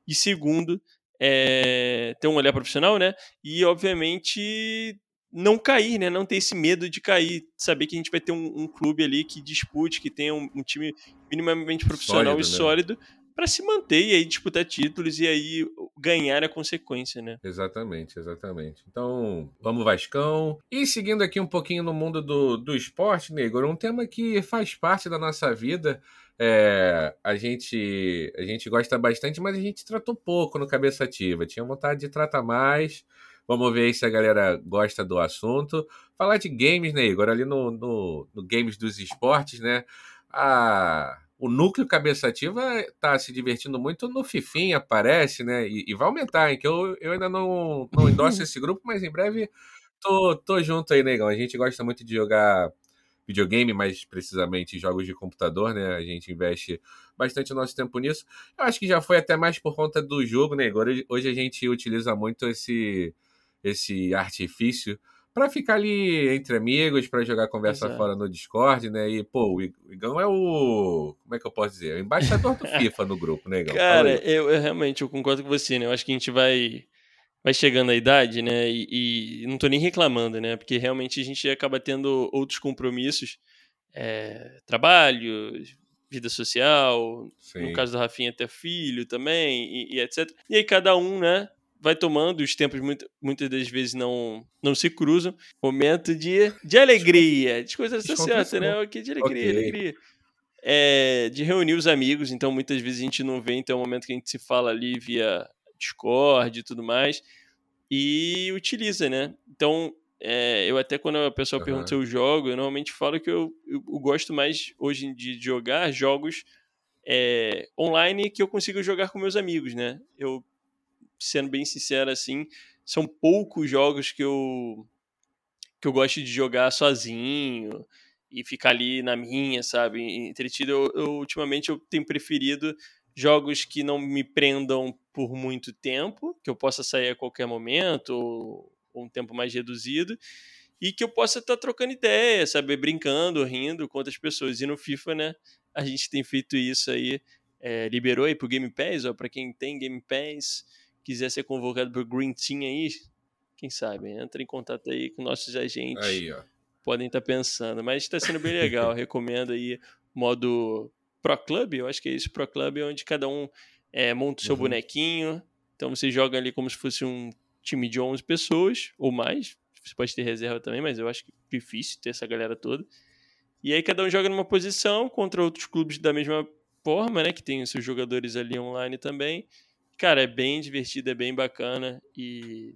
E segundo, é, ter um olhar profissional, né? E, obviamente, não cair, né? Não ter esse medo de cair. Saber que a gente vai ter um, um clube ali que dispute, que tenha um, um time minimamente profissional sólido, e né? sólido para se manter e aí disputar títulos e aí ganhar a consequência, né? Exatamente, exatamente. Então, vamos Vascão. E seguindo aqui um pouquinho no mundo do, do esporte, Negro, um tema que faz parte da nossa vida. É, a gente a gente gosta bastante, mas a gente tratou pouco no Cabeça Ativa. Tinha vontade de tratar mais. Vamos ver se a galera gosta do assunto. Falar de games, né, Igor? Ali no, no, no Games dos Esportes, né? A, o núcleo cabeçativa tá se divertindo muito no Fifinha, parece, né? E, e, vai aumentar, hein? Que eu, eu ainda não, não endosso *laughs* esse grupo, mas em breve tô, tô junto aí, negão. A gente gosta muito de jogar videogame, mais precisamente jogos de computador, né? A gente investe bastante nosso tempo nisso. Eu acho que já foi até mais por conta do jogo, né? Agora, hoje a gente utiliza muito esse, esse artifício para ficar ali entre amigos, para jogar conversa Exato. fora no Discord, né? E, pô, o Igão é o. Como é que eu posso dizer? É o embaixador do *laughs* FIFA no grupo, né, Igão? Cara, eu, eu, realmente eu concordo com você, né? Eu acho que a gente vai. Vai chegando a idade, né? E, e não tô nem reclamando, né? Porque realmente a gente acaba tendo outros compromissos. É, trabalho, vida social, Sim. no caso do Rafinha até filho também, e, e, etc. E aí cada um, né, vai tomando, os tempos muito, muitas das vezes não, não se cruzam. Momento de, de alegria, de coisas sociais, né? Ok, de alegria, okay. alegria. É, de reunir os amigos, então muitas vezes a gente não vê, então é o momento que a gente se fala ali via Discord e tudo mais, e utiliza, né? Então, é, eu até quando a pessoa uhum. pergunta se eu jogo, eu normalmente falo que eu, eu, eu gosto mais hoje em dia de jogar jogos é, online que eu consigo jogar com meus amigos, né? Eu sendo bem sincero assim, são poucos jogos que eu que eu gosto de jogar sozinho e ficar ali na minha, sabe, entretido. Eu, eu, ultimamente eu tenho preferido jogos que não me prendam por muito tempo, que eu possa sair a qualquer momento ou, ou um tempo mais reduzido e que eu possa estar tá trocando ideia, sabe, brincando, rindo com outras pessoas. E no FIFA, né, a gente tem feito isso aí, é, liberou aí pro Game Pass, ó, para quem tem Game Pass, quiser ser convocado pro Green Team aí, quem sabe, entra em contato aí com nossos agentes. Aí, ó. Podem estar tá pensando, mas está sendo bem legal. *laughs* Recomendo aí modo Pro Club, eu acho que é isso, Pro Club, onde cada um é, monta o seu uhum. bonequinho. Então você joga ali como se fosse um time de 11 pessoas ou mais. Você pode ter reserva também, mas eu acho que é difícil ter essa galera toda. E aí cada um joga numa posição contra outros clubes da mesma forma, né? Que tem os seus jogadores ali online também. Cara, é bem divertido, é bem bacana e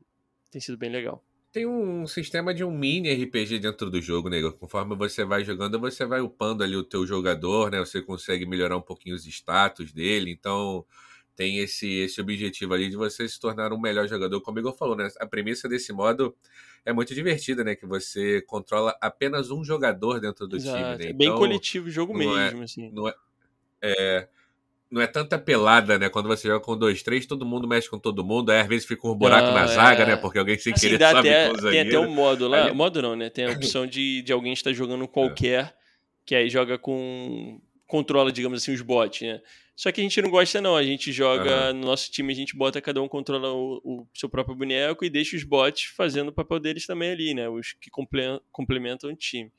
tem sido bem legal. Tem um sistema de um mini RPG dentro do jogo, nego. Conforme você vai jogando, você vai upando ali o teu jogador, né? Você consegue melhorar um pouquinho os status dele. Então, tem esse, esse objetivo ali de você se tornar um melhor jogador. Como o Igor falou, né? A premissa desse modo é muito divertida, né? Que você controla apenas um jogador dentro do Exato. time, né? Então, é bem então, coletivo o jogo é mesmo, é, assim. Não é, é não é tanta pelada, né? Quando você joga com dois, três, todo mundo mexe com todo mundo. Aí às vezes fica um buraco não, na zaga, né? é... né? Porque alguém sem assim, querer sabe até, com Tem até um modo lá. Aí... Modo não, né? Tem a *coughs* opção de, de alguém estar jogando qualquer, é. que aí joga com. controla, digamos assim, os bots, né? Só que a gente não gosta, não. A gente joga uhum. no nosso time, a gente bota cada um controla o, o, seu próprio boneco e deixa os bots fazendo o papel deles também ali, né? Os que complementam o time.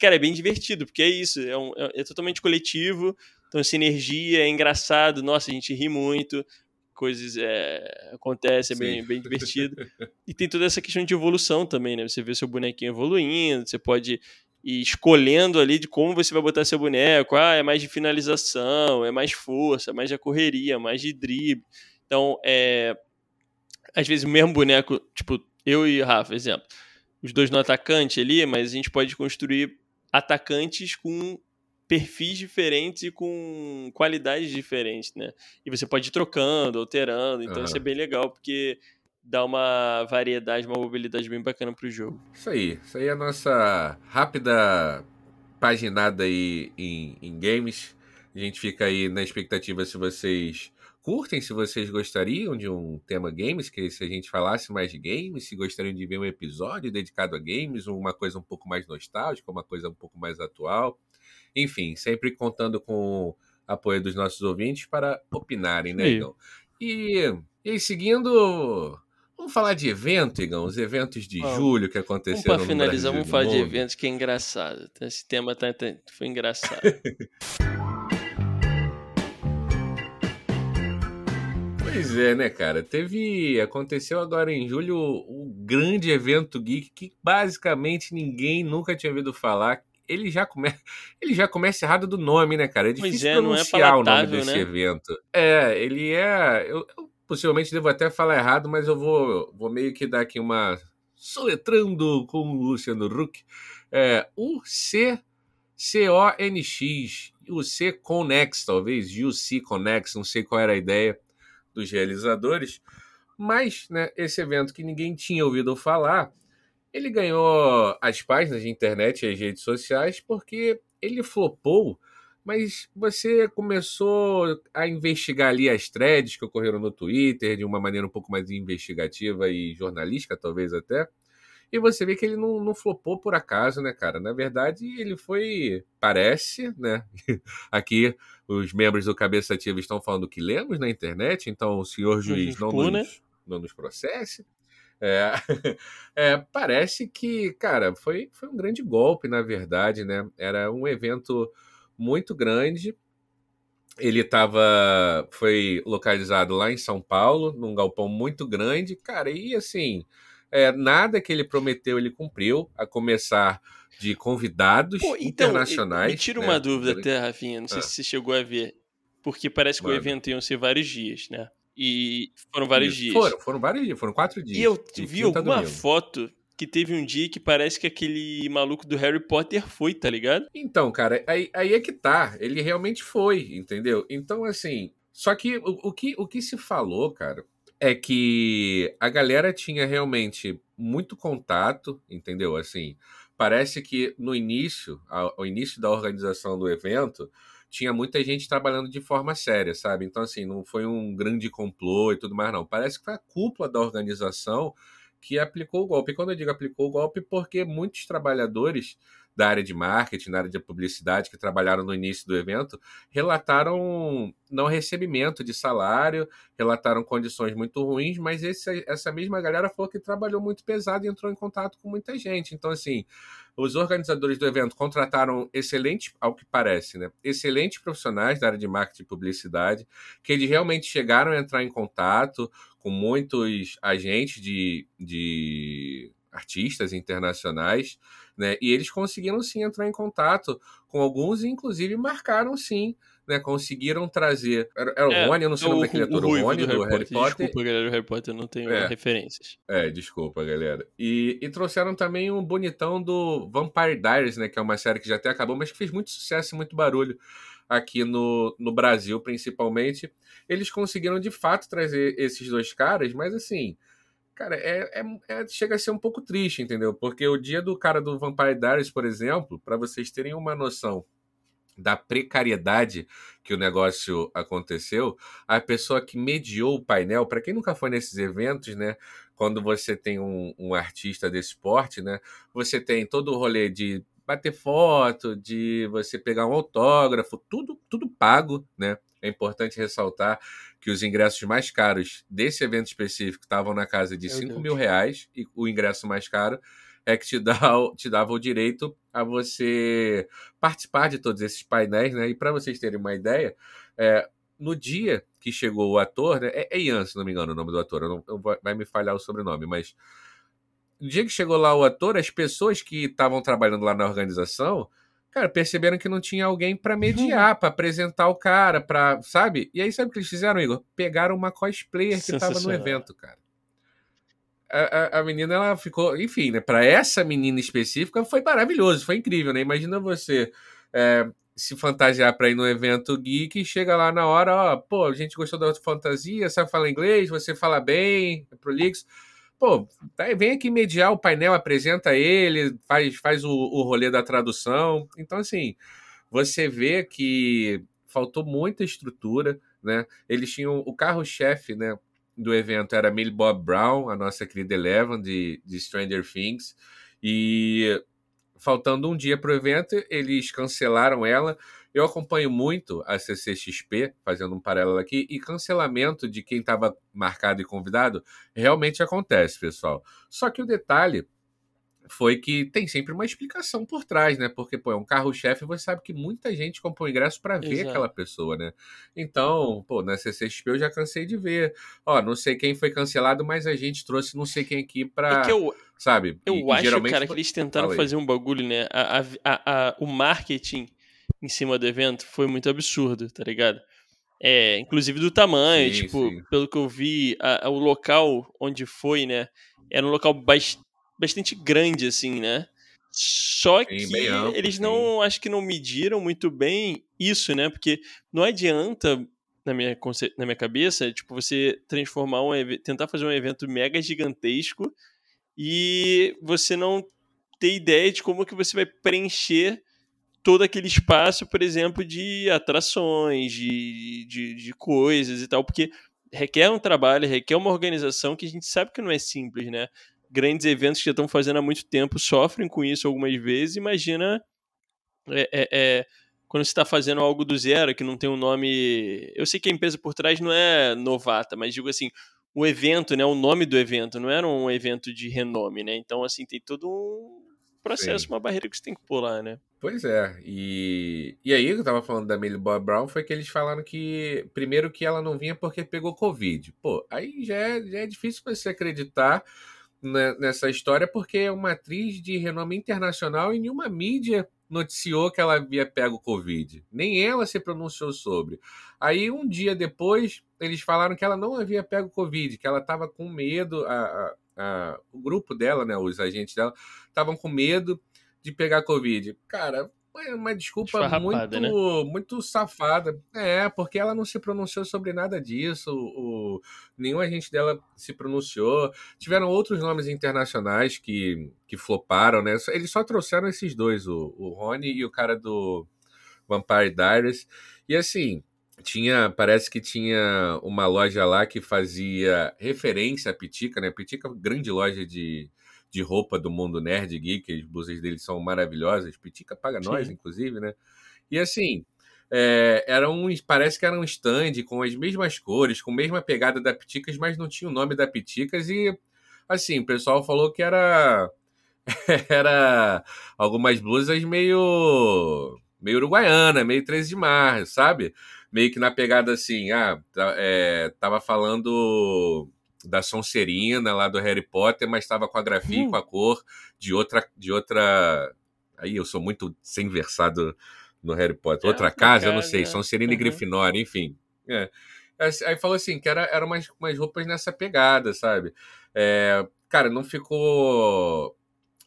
Cara, é bem divertido, porque é isso, é, um, é, é totalmente coletivo então, sinergia é engraçado, nossa, a gente ri muito, coisas é, acontecem, é bem, bem divertido. *laughs* e tem toda essa questão de evolução também, né? Você vê seu bonequinho evoluindo, você pode ir escolhendo ali de como você vai botar seu boneco. Ah, é mais de finalização, é mais força, é mais de correria, mais de drible. Então, é, às vezes o mesmo boneco, tipo, eu e Rafa, exemplo, os dois no atacante ali, mas a gente pode construir atacantes com perfis diferentes e com qualidades diferentes, né? E você pode ir trocando, alterando, então uhum. isso é bem legal, porque dá uma variedade, uma mobilidade bem bacana pro jogo. Isso aí, isso aí é a nossa rápida paginada aí em, em games. A gente fica aí na expectativa se vocês curtem, se vocês gostariam de um tema games, que se a gente falasse mais de games, se gostariam de ver um episódio dedicado a games, uma coisa um pouco mais nostálgica, uma coisa um pouco mais atual. Enfim, sempre contando com o apoio dos nossos ouvintes para opinarem, né, Igão? E, e seguindo. Vamos falar de evento, Igão? Os eventos de vamos. julho que aconteceram Para finalizar, vamos falar de eventos que é engraçado. Esse tema tá, tá foi engraçado. *laughs* Pois é, né, cara? Teve. Aconteceu agora em julho o grande evento geek que basicamente ninguém nunca tinha ouvido falar, ele já, come... *laughs* ele já começa errado do nome, né, cara? É difícil é, é, pronunciar é o nome desse né? evento. É, ele é. Eu, eu, possivelmente devo até falar errado, mas eu vou, vou meio que dar aqui uma. Soletrando com o Luciano Huck. É, o C. C-O-N-X, o C Conex, talvez, UC Conex, não sei qual era a ideia dos realizadores, mas né, esse evento que ninguém tinha ouvido falar, ele ganhou as páginas de internet e as redes sociais porque ele flopou, mas você começou a investigar ali as threads que ocorreram no Twitter de uma maneira um pouco mais investigativa e jornalística, talvez até. E você vê que ele não, não flopou por acaso, né, cara? Na verdade, ele foi. Parece, né? *laughs* Aqui os membros do Cabeça Ativa estão falando que lemos na internet, então o senhor juiz não nos, não nos processe. É, *laughs* é, parece que, cara, foi, foi um grande golpe, na verdade, né? Era um evento muito grande. Ele tava, foi localizado lá em São Paulo, num galpão muito grande, cara, e assim, é, nada que ele prometeu ele cumpriu, a começar de convidados Pô, então, internacionais. Me tira né? uma dúvida até, Rafinha, não sei ah. se você chegou a ver, porque parece que Mano. o evento iam ser vários dias, né? E foram vários Isso. dias. Foram, foram vários dias, foram quatro dias. E eu vi alguma foto que teve um dia que parece que aquele maluco do Harry Potter foi, tá ligado? Então, cara, aí, aí é que tá. Ele realmente foi, entendeu? Então, assim. Só que o, o que o que se falou, cara, é que a galera tinha realmente muito contato, entendeu? Assim, parece que no início, ao, início da organização do evento, tinha muita gente trabalhando de forma séria, sabe? Então, assim, não foi um grande complô e tudo mais, não. Parece que foi a cúpula da organização que aplicou o golpe. E quando eu digo aplicou o golpe, porque muitos trabalhadores da área de marketing, na área de publicidade, que trabalharam no início do evento, relataram não recebimento de salário, relataram condições muito ruins, mas esse, essa mesma galera falou que trabalhou muito pesado e entrou em contato com muita gente. Então, assim, os organizadores do evento contrataram excelentes, ao que parece, né? Excelentes profissionais da área de marketing e publicidade, que eles realmente chegaram a entrar em contato com muitos agentes de, de artistas internacionais, né? E eles conseguiram sim entrar em contato com alguns, e inclusive marcaram sim, né? Conseguiram trazer. Era, era é, o Rony, eu não sei o nome daquele ator, o, o Rony do, do, Harry, Potter. Potter. Desculpa, galera do Harry Potter, não tenho é, referências. É, desculpa, galera. E, e trouxeram também um bonitão do Vampire Diaries, né? Que é uma série que já até acabou, mas que fez muito sucesso e muito barulho aqui no, no Brasil, principalmente. Eles conseguiram de fato trazer esses dois caras, mas assim Cara, é, é, é, chega a ser um pouco triste, entendeu? Porque o dia do cara do Vampire Diaries, por exemplo, para vocês terem uma noção da precariedade que o negócio aconteceu, a pessoa que mediou o painel, para quem nunca foi nesses eventos, né? Quando você tem um, um artista desse esporte, né? Você tem todo o rolê de bater foto, de você pegar um autógrafo, tudo, tudo pago, né? É importante ressaltar que os ingressos mais caros desse evento específico estavam na casa de 5 mil reais e o ingresso mais caro é que te, dá, *laughs* te dava o direito a você participar de todos esses painéis, né? E para vocês terem uma ideia, é, no dia que chegou o ator, né? É, é Ian, se não me engano, o nome do ator, não, eu, vai me falhar o sobrenome, mas no dia que chegou lá o ator, as pessoas que estavam trabalhando lá na organização cara, perceberam que não tinha alguém para mediar, *laughs* para apresentar o cara, para, sabe? E aí sabe o que eles fizeram, Igor? Pegaram uma cosplayer que tava no evento, cara. A, a, a, menina, ela ficou, enfim, né? Para essa menina específica foi maravilhoso, foi incrível, né? Imagina você é, se fantasiar para ir no evento geek e chega lá na hora, ó, pô, a gente gostou da fantasia, sabe falar inglês, você fala bem, é prolixo pô, tá, vem aqui mediar o painel, apresenta ele, faz, faz o, o rolê da tradução. Então, assim, você vê que faltou muita estrutura, né? Eles tinham o carro-chefe, né? Do evento era Millie Bob Brown, a nossa querida Eleven de, de Stranger Things, e faltando um dia para o evento, eles cancelaram ela eu acompanho muito a CCXP, fazendo um paralelo aqui, e cancelamento de quem estava marcado e convidado realmente acontece, pessoal. Só que o detalhe foi que tem sempre uma explicação por trás, né? Porque, pô, é um carro-chefe, você sabe que muita gente comprou ingresso para ver Exato. aquela pessoa, né? Então, pô, na CCXP eu já cansei de ver. Ó, não sei quem foi cancelado, mas a gente trouxe não sei quem aqui pra. É eu, sabe? Eu e, acho, e cara, que eles tentaram fazer um bagulho, né? A, a, a, o marketing em cima do evento foi muito absurdo, tá ligado? É, inclusive do tamanho, sim, tipo, sim. pelo que eu vi, a, a, o local onde foi, né, era um local bastante grande, assim, né? Só que amplo, eles não, acho que não mediram muito bem isso, né? Porque não adianta, na minha, na minha cabeça, tipo, você transformar um tentar fazer um evento mega gigantesco e você não ter ideia de como que você vai preencher todo aquele espaço, por exemplo, de atrações, de, de, de coisas e tal, porque requer um trabalho, requer uma organização que a gente sabe que não é simples, né? Grandes eventos que já estão fazendo há muito tempo sofrem com isso algumas vezes. Imagina é, é, é, quando você está fazendo algo do zero, que não tem um nome. Eu sei que a empresa por trás não é novata, mas digo assim, o evento, né? O nome do evento não era um evento de renome, né? Então, assim, tem todo um processo, Sim. uma barreira que você tem que pular, né? Pois é, e, e aí eu tava falando da Millie Bob Brown foi que eles falaram que, primeiro que ela não vinha porque pegou Covid. Pô, aí já é, já é difícil você acreditar nessa história porque é uma atriz de renome internacional e nenhuma mídia noticiou que ela havia pego Covid. Nem ela se pronunciou sobre. Aí, um dia depois, eles falaram que ela não havia pego Covid, que ela estava com medo, a, a, a, o grupo dela, né, os agentes dela, estavam com medo de pegar Covid. Cara, é uma desculpa muito, né? muito safada. É, porque ela não se pronunciou sobre nada disso. O, nenhum agente dela se pronunciou. Tiveram outros nomes internacionais que, que floparam, né? Eles só trouxeram esses dois, o, o Rony e o cara do Vampire Diaries. E assim, tinha, parece que tinha uma loja lá que fazia referência à Pitica, né? Pitica grande loja de, de roupa do mundo nerd geek, as blusas deles são maravilhosas, Pitica paga Sim. nós, inclusive, né? E assim, é, era um, parece que era um stand com as mesmas cores, com a mesma pegada da Piticas, mas não tinha o nome da Piticas e assim, o pessoal falou que era *laughs* era algumas blusas meio meio uruguaiana, meio 13 de março, sabe? Meio que na pegada assim, ah, é, tava falando da Sonserina lá do Harry Potter, mas estava com a grafia hum. com a cor de outra de outra aí eu sou muito sem versado no Harry Potter. É, outra casa, eu não sei, Sonserina uhum. e Grifinória, enfim. É. Aí falou assim, que era, era umas, umas roupas nessa pegada, sabe? É, cara, não ficou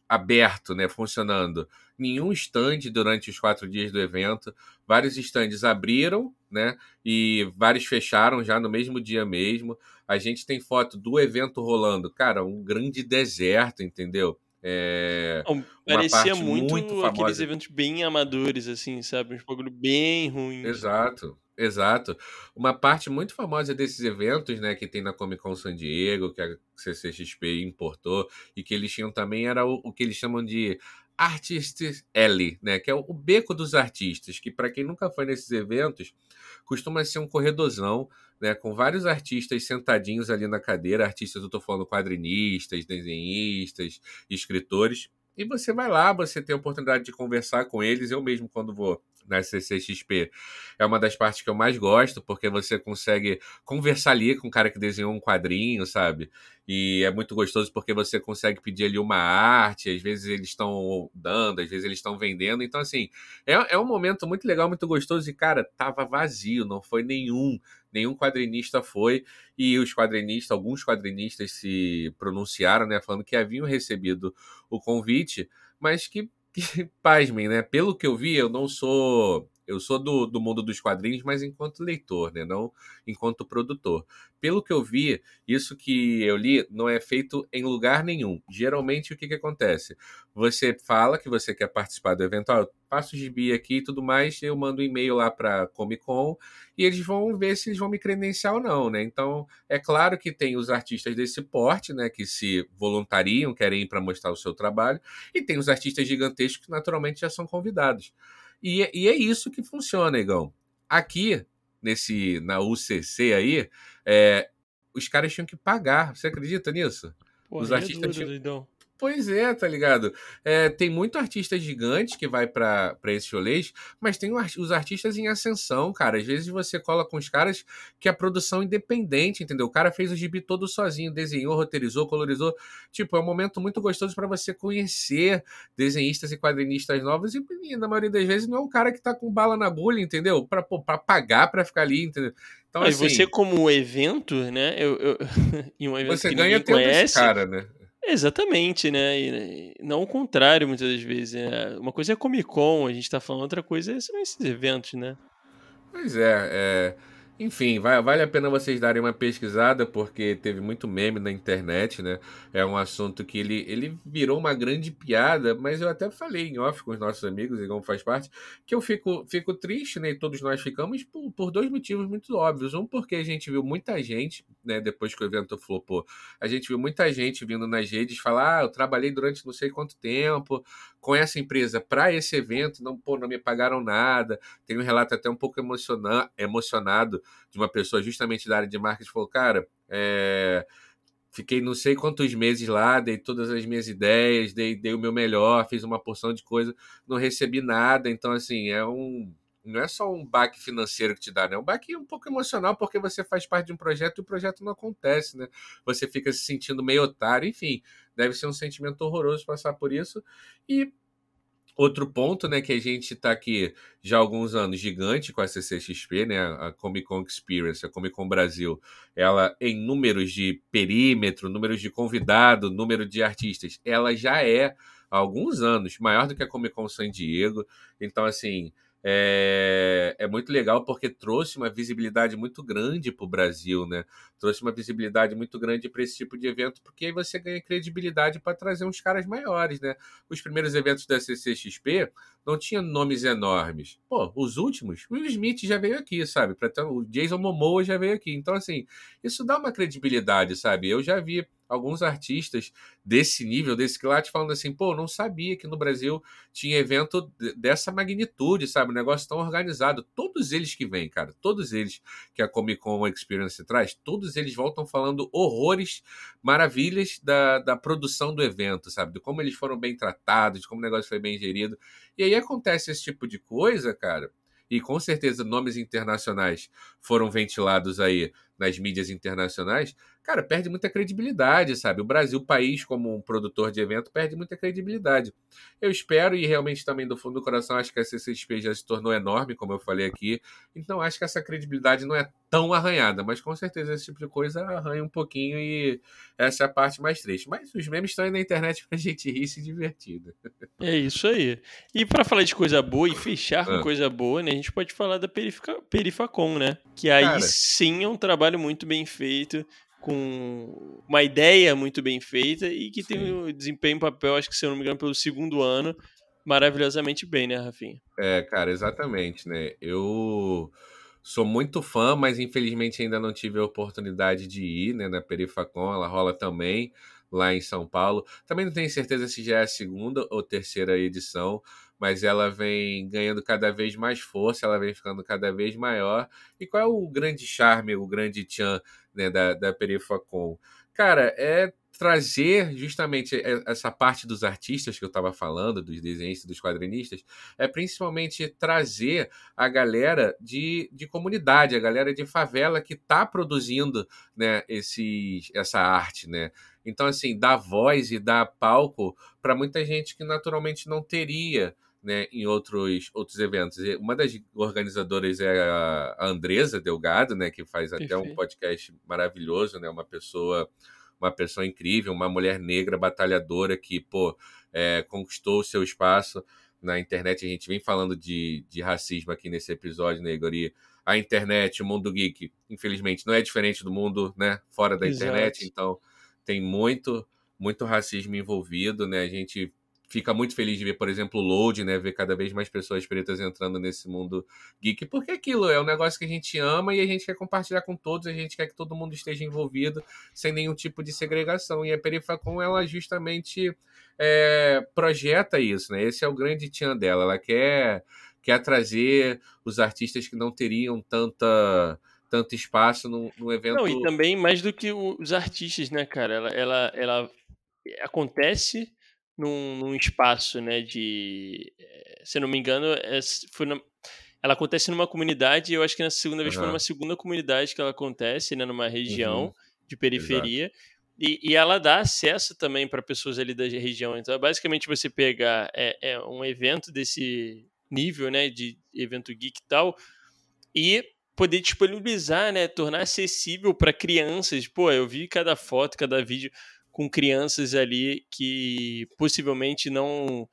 aberto, né, funcionando nenhum stand durante os quatro dias do evento. Vários stands abriram, né, e vários fecharam já no mesmo dia mesmo. A gente tem foto do evento rolando, cara, um grande deserto, entendeu? É, Não, parecia muito, muito aqueles eventos bem amadores, assim, sabe? Um bagulho bem ruim. Exato, exato. Uma parte muito famosa desses eventos, né, que tem na Comic Con San Diego, que a CCXP importou, e que eles tinham também, era o, o que eles chamam de Artistes L, né, que é o beco dos artistas, que para quem nunca foi nesses eventos, costuma ser um corredorzão, né, com vários artistas sentadinhos ali na cadeira, artistas, eu estou falando quadrinistas, desenhistas, escritores, e você vai lá, você tem a oportunidade de conversar com eles, eu mesmo quando vou na CCXP. É uma das partes que eu mais gosto, porque você consegue conversar ali com o cara que desenhou um quadrinho, sabe? E é muito gostoso porque você consegue pedir ali uma arte, às vezes eles estão dando, às vezes eles estão vendendo. Então, assim, é, é um momento muito legal, muito gostoso. E, cara, tava vazio, não foi nenhum. Nenhum quadrinista foi. E os quadrinistas, alguns quadrinistas se pronunciaram, né? Falando que haviam recebido o convite, mas que que, *laughs* pasmem, né? Pelo que eu vi, eu não sou. Eu sou do, do mundo dos quadrinhos, mas enquanto leitor, né? Não enquanto produtor. Pelo que eu vi, isso que eu li não é feito em lugar nenhum. Geralmente, o que, que acontece? Você fala que você quer participar do evento, ah, faço gibi aqui e tudo mais, eu mando um e-mail lá para Comic Con e eles vão ver se eles vão me credenciar ou não, né? Então, é claro que tem os artistas desse porte, né, que se voluntariam, querem ir para mostrar o seu trabalho, e tem os artistas gigantescos que naturalmente já são convidados. E, e é isso que funciona, Igão. Aqui, nesse na UCC aí, é, os caras tinham que pagar. Você acredita nisso? Porra, os é artistas é duro, tinham... Pois é, tá ligado? É, tem muito artista gigante que vai para esses rolês, mas tem os artistas em ascensão, cara. Às vezes você cola com os caras que a produção é independente, entendeu? O cara fez o gibi todo sozinho, desenhou, roteirizou, colorizou. Tipo, é um momento muito gostoso para você conhecer desenhistas e quadrinistas novos e, e, na maioria das vezes não é um cara que tá com bala na agulha, entendeu? Pra, pra pagar pra ficar ali, entendeu? Então, assim, você como evento, né? Eu, eu, *laughs* um evento você que ganha tempo conhece, cara, né? Exatamente, né? E não o contrário, muitas das vezes. Né? Uma coisa é Comic Con, a gente tá falando, outra coisa são esses eventos, né? Pois é, é, Enfim, vai, vale a pena vocês darem uma pesquisada, porque teve muito meme na internet, né? É um assunto que ele, ele virou uma grande piada, mas eu até falei em off com os nossos amigos, e como faz parte, que eu fico, fico triste, né? E todos nós ficamos por, por dois motivos muito óbvios. Um, porque a gente viu muita gente, né? Depois que o evento flopou, a gente viu muita gente vindo nas redes falar: ah, eu trabalhei durante não sei quanto tempo com essa empresa para esse evento, não, pô, não me pagaram nada. Tem um relato até um pouco emocionado de uma pessoa justamente da área de marketing, falou, cara, é, fiquei não sei quantos meses lá, dei todas as minhas ideias, dei, dei o meu melhor, fiz uma porção de coisa, não recebi nada, então assim, é um não é só um baque financeiro que te dá, né? É um baque um pouco emocional, porque você faz parte de um projeto e o projeto não acontece, né? Você fica se sentindo meio otário, enfim, deve ser um sentimento horroroso passar por isso. E Outro ponto, né, que a gente está aqui já há alguns anos gigante com a CCXP, né, a Comic Con Experience, a Comic Con Brasil, ela em números de perímetro, números de convidado, número de artistas, ela já é há alguns anos maior do que a Comic Con San Diego. Então, assim, é, é muito legal porque trouxe uma visibilidade muito grande para o Brasil, né? Trouxe uma visibilidade muito grande para esse tipo de evento, porque aí você ganha credibilidade para trazer uns caras maiores, né? Os primeiros eventos da CCXP não tinham nomes enormes. Pô, os últimos, o Will Smith já veio aqui, sabe? O Jason Momoa já veio aqui. Então, assim, isso dá uma credibilidade, sabe? Eu já vi alguns artistas desse nível, desse quilate, falando assim, pô, não sabia que no Brasil tinha evento dessa magnitude, sabe? Um negócio tão organizado. Todos eles que vêm, cara, todos eles que a Comic Con Experience traz, todos eles voltam falando horrores, maravilhas da, da produção do evento, sabe? De como eles foram bem tratados, de como o negócio foi bem gerido. E aí acontece esse tipo de coisa, cara, e com certeza nomes internacionais foram ventilados aí nas mídias internacionais, cara, perde muita credibilidade, sabe? O Brasil, país como um produtor de evento, perde muita credibilidade. Eu espero, e realmente também do fundo do coração, acho que a CCXP já se tornou enorme, como eu falei aqui, então acho que essa credibilidade não é tão arranhada, mas com certeza esse tipo de coisa arranha um pouquinho e essa é a parte mais triste. Mas os memes estão aí na internet pra *laughs* gente rir e se divertir. Né? É isso aí. E para falar de coisa boa e fechar com ah. coisa boa, né, a gente pode falar da Perifica, Perifacom, né? Que aí Cara, sim é um trabalho muito bem feito com uma ideia muito bem feita e que Sim. tem um desempenho em papel, acho que se eu não me engano, pelo segundo ano, maravilhosamente bem, né, Rafinha? É, cara, exatamente, né? Eu sou muito fã, mas infelizmente ainda não tive a oportunidade de ir, né, na Perifacon, ela rola também lá em São Paulo. Também não tenho certeza se já é a segunda ou terceira edição, mas ela vem ganhando cada vez mais força, ela vem ficando cada vez maior. E qual é o grande charme, o grande tchan né, da, da Perifacom? Cara, é trazer justamente essa parte dos artistas que eu estava falando, dos desenhistas, dos quadrinistas, é principalmente trazer a galera de, de comunidade, a galera de favela que está produzindo né, esses, essa arte, né? Então, assim, dar voz e dar palco para muita gente que naturalmente não teria né, em outros, outros eventos. E uma das organizadoras é a Andresa Delgado, né, que faz até um podcast maravilhoso, né, uma pessoa uma pessoa incrível, uma mulher negra batalhadora que, pô, é, conquistou o seu espaço na internet. A gente vem falando de, de racismo aqui nesse episódio, né, Igor? E a internet, o mundo geek, infelizmente, não é diferente do mundo, né, fora da Exato. internet, então tem muito, muito racismo envolvido, né? A gente fica muito feliz de ver, por exemplo, o Load, né? Ver cada vez mais pessoas pretas entrando nesse mundo geek, porque aquilo é um negócio que a gente ama e a gente quer compartilhar com todos, a gente quer que todo mundo esteja envolvido sem nenhum tipo de segregação. E a Perifacom, ela justamente é, projeta isso, né? Esse é o grande tchan dela. Ela quer, quer trazer os artistas que não teriam tanta tanto espaço no, no evento. Não, e também mais do que os artistas, né, cara? Ela, ela, ela acontece num, num espaço, né, de... Eh, se eu não me engano, é, foi na, ela acontece numa comunidade, e eu acho que na segunda vez uhum. foi numa segunda comunidade que ela acontece, né, numa região uhum. de periferia, e, e, ela dá acesso também para pessoas ali da região. Então, basicamente, você pegar é, é, um evento desse nível, né, de evento geek e tal, e poder disponibilizar, né, tornar acessível para crianças. Pô, eu vi cada foto, cada vídeo com crianças ali que possivelmente não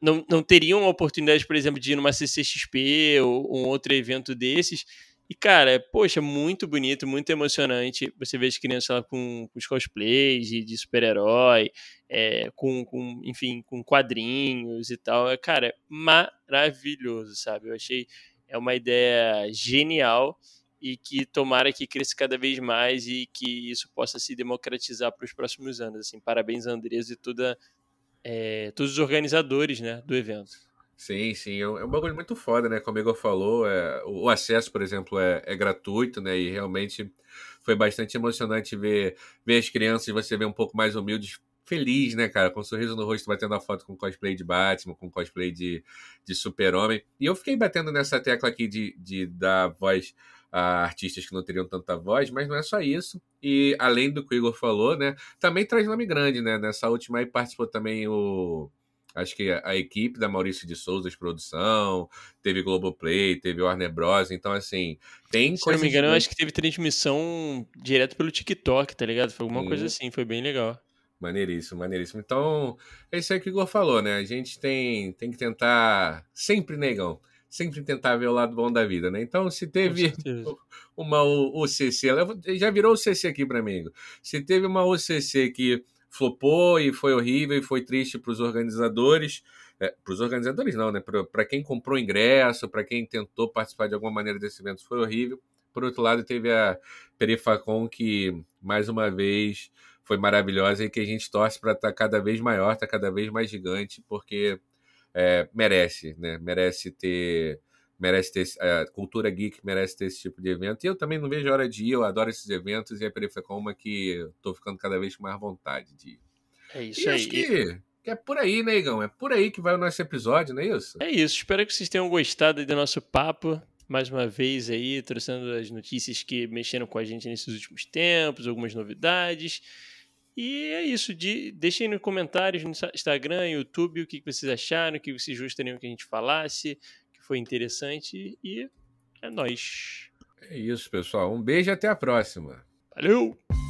não, não teriam a oportunidade, por exemplo, de ir numa CCXP ou um outro evento desses E, cara, poxa, muito bonito, muito emocionante. Você vê as crianças lá com, com os cosplays de, de super-herói, é, com, com, enfim, com quadrinhos e tal. É, cara, maravilhoso, sabe? Eu achei é uma ideia genial e que tomara que cresça cada vez mais e que isso possa se democratizar para os próximos anos. Assim, parabéns, Andresa e toda, é, todos os organizadores né, do evento. Sim, sim, é um, é bagulho muito foda, né? Como o Igor falou, é, o, acesso, por exemplo, é, é, gratuito, né? E realmente foi bastante emocionante ver, ver as crianças, você ver um pouco mais humildes, feliz, né, cara? Com um sorriso no rosto, batendo a foto com cosplay de Batman, com cosplay de, de Super-Homem. E eu fiquei batendo nessa tecla aqui de, de dar voz artistas que não teriam tanta voz, mas não é só isso. E além do que o Igor falou, né? Também traz nome grande, né? Nessa última aí participou também o acho que a, equipe da Maurício de Souza de produção, teve Globoplay, teve Warner Bros. Então, assim, tem Se não me engano, acho que teve transmissão direto pelo TikTok, tá ligado? Foi alguma hum. coisa assim, foi bem legal. Maneiríssimo, maneiríssimo. Então, é isso aí que o Igor falou, né? A gente tem, tem que tentar, sempre, negão, sempre tentar ver o lado bom da vida, né? Então, se teve *laughs* uma UCC, já virou UCC aqui para mim, se teve uma UCC que flopou e foi horrível e foi triste para os organizadores. É, para os organizadores não, né? Para quem comprou ingresso, para quem tentou participar de alguma maneira desse evento, foi horrível. Por outro lado, teve a Perifacon que, mais uma vez, foi maravilhosa e que a gente torce para estar tá cada vez maior, estar tá cada vez mais gigante, porque é, merece, né? Merece ter merece ter a cultura geek merece ter esse tipo de evento. E eu também não vejo a hora de ir, eu adoro esses eventos e a Perifacom uma que estou ficando cada vez com mais vontade de ir. É isso e aí. Acho que, que, é por aí, né, Igão? É por aí que vai o nosso episódio, não é isso? É isso. Espero que vocês tenham gostado do nosso papo. Mais uma vez aí, trazendo as notícias que mexeram com a gente nesses últimos tempos, algumas novidades. E é isso. De, deixem nos comentários no Instagram, YouTube, o que vocês acharam, o que vocês gostariam que a gente falasse foi interessante e é nóis. É isso, pessoal. Um beijo e até a próxima. Valeu!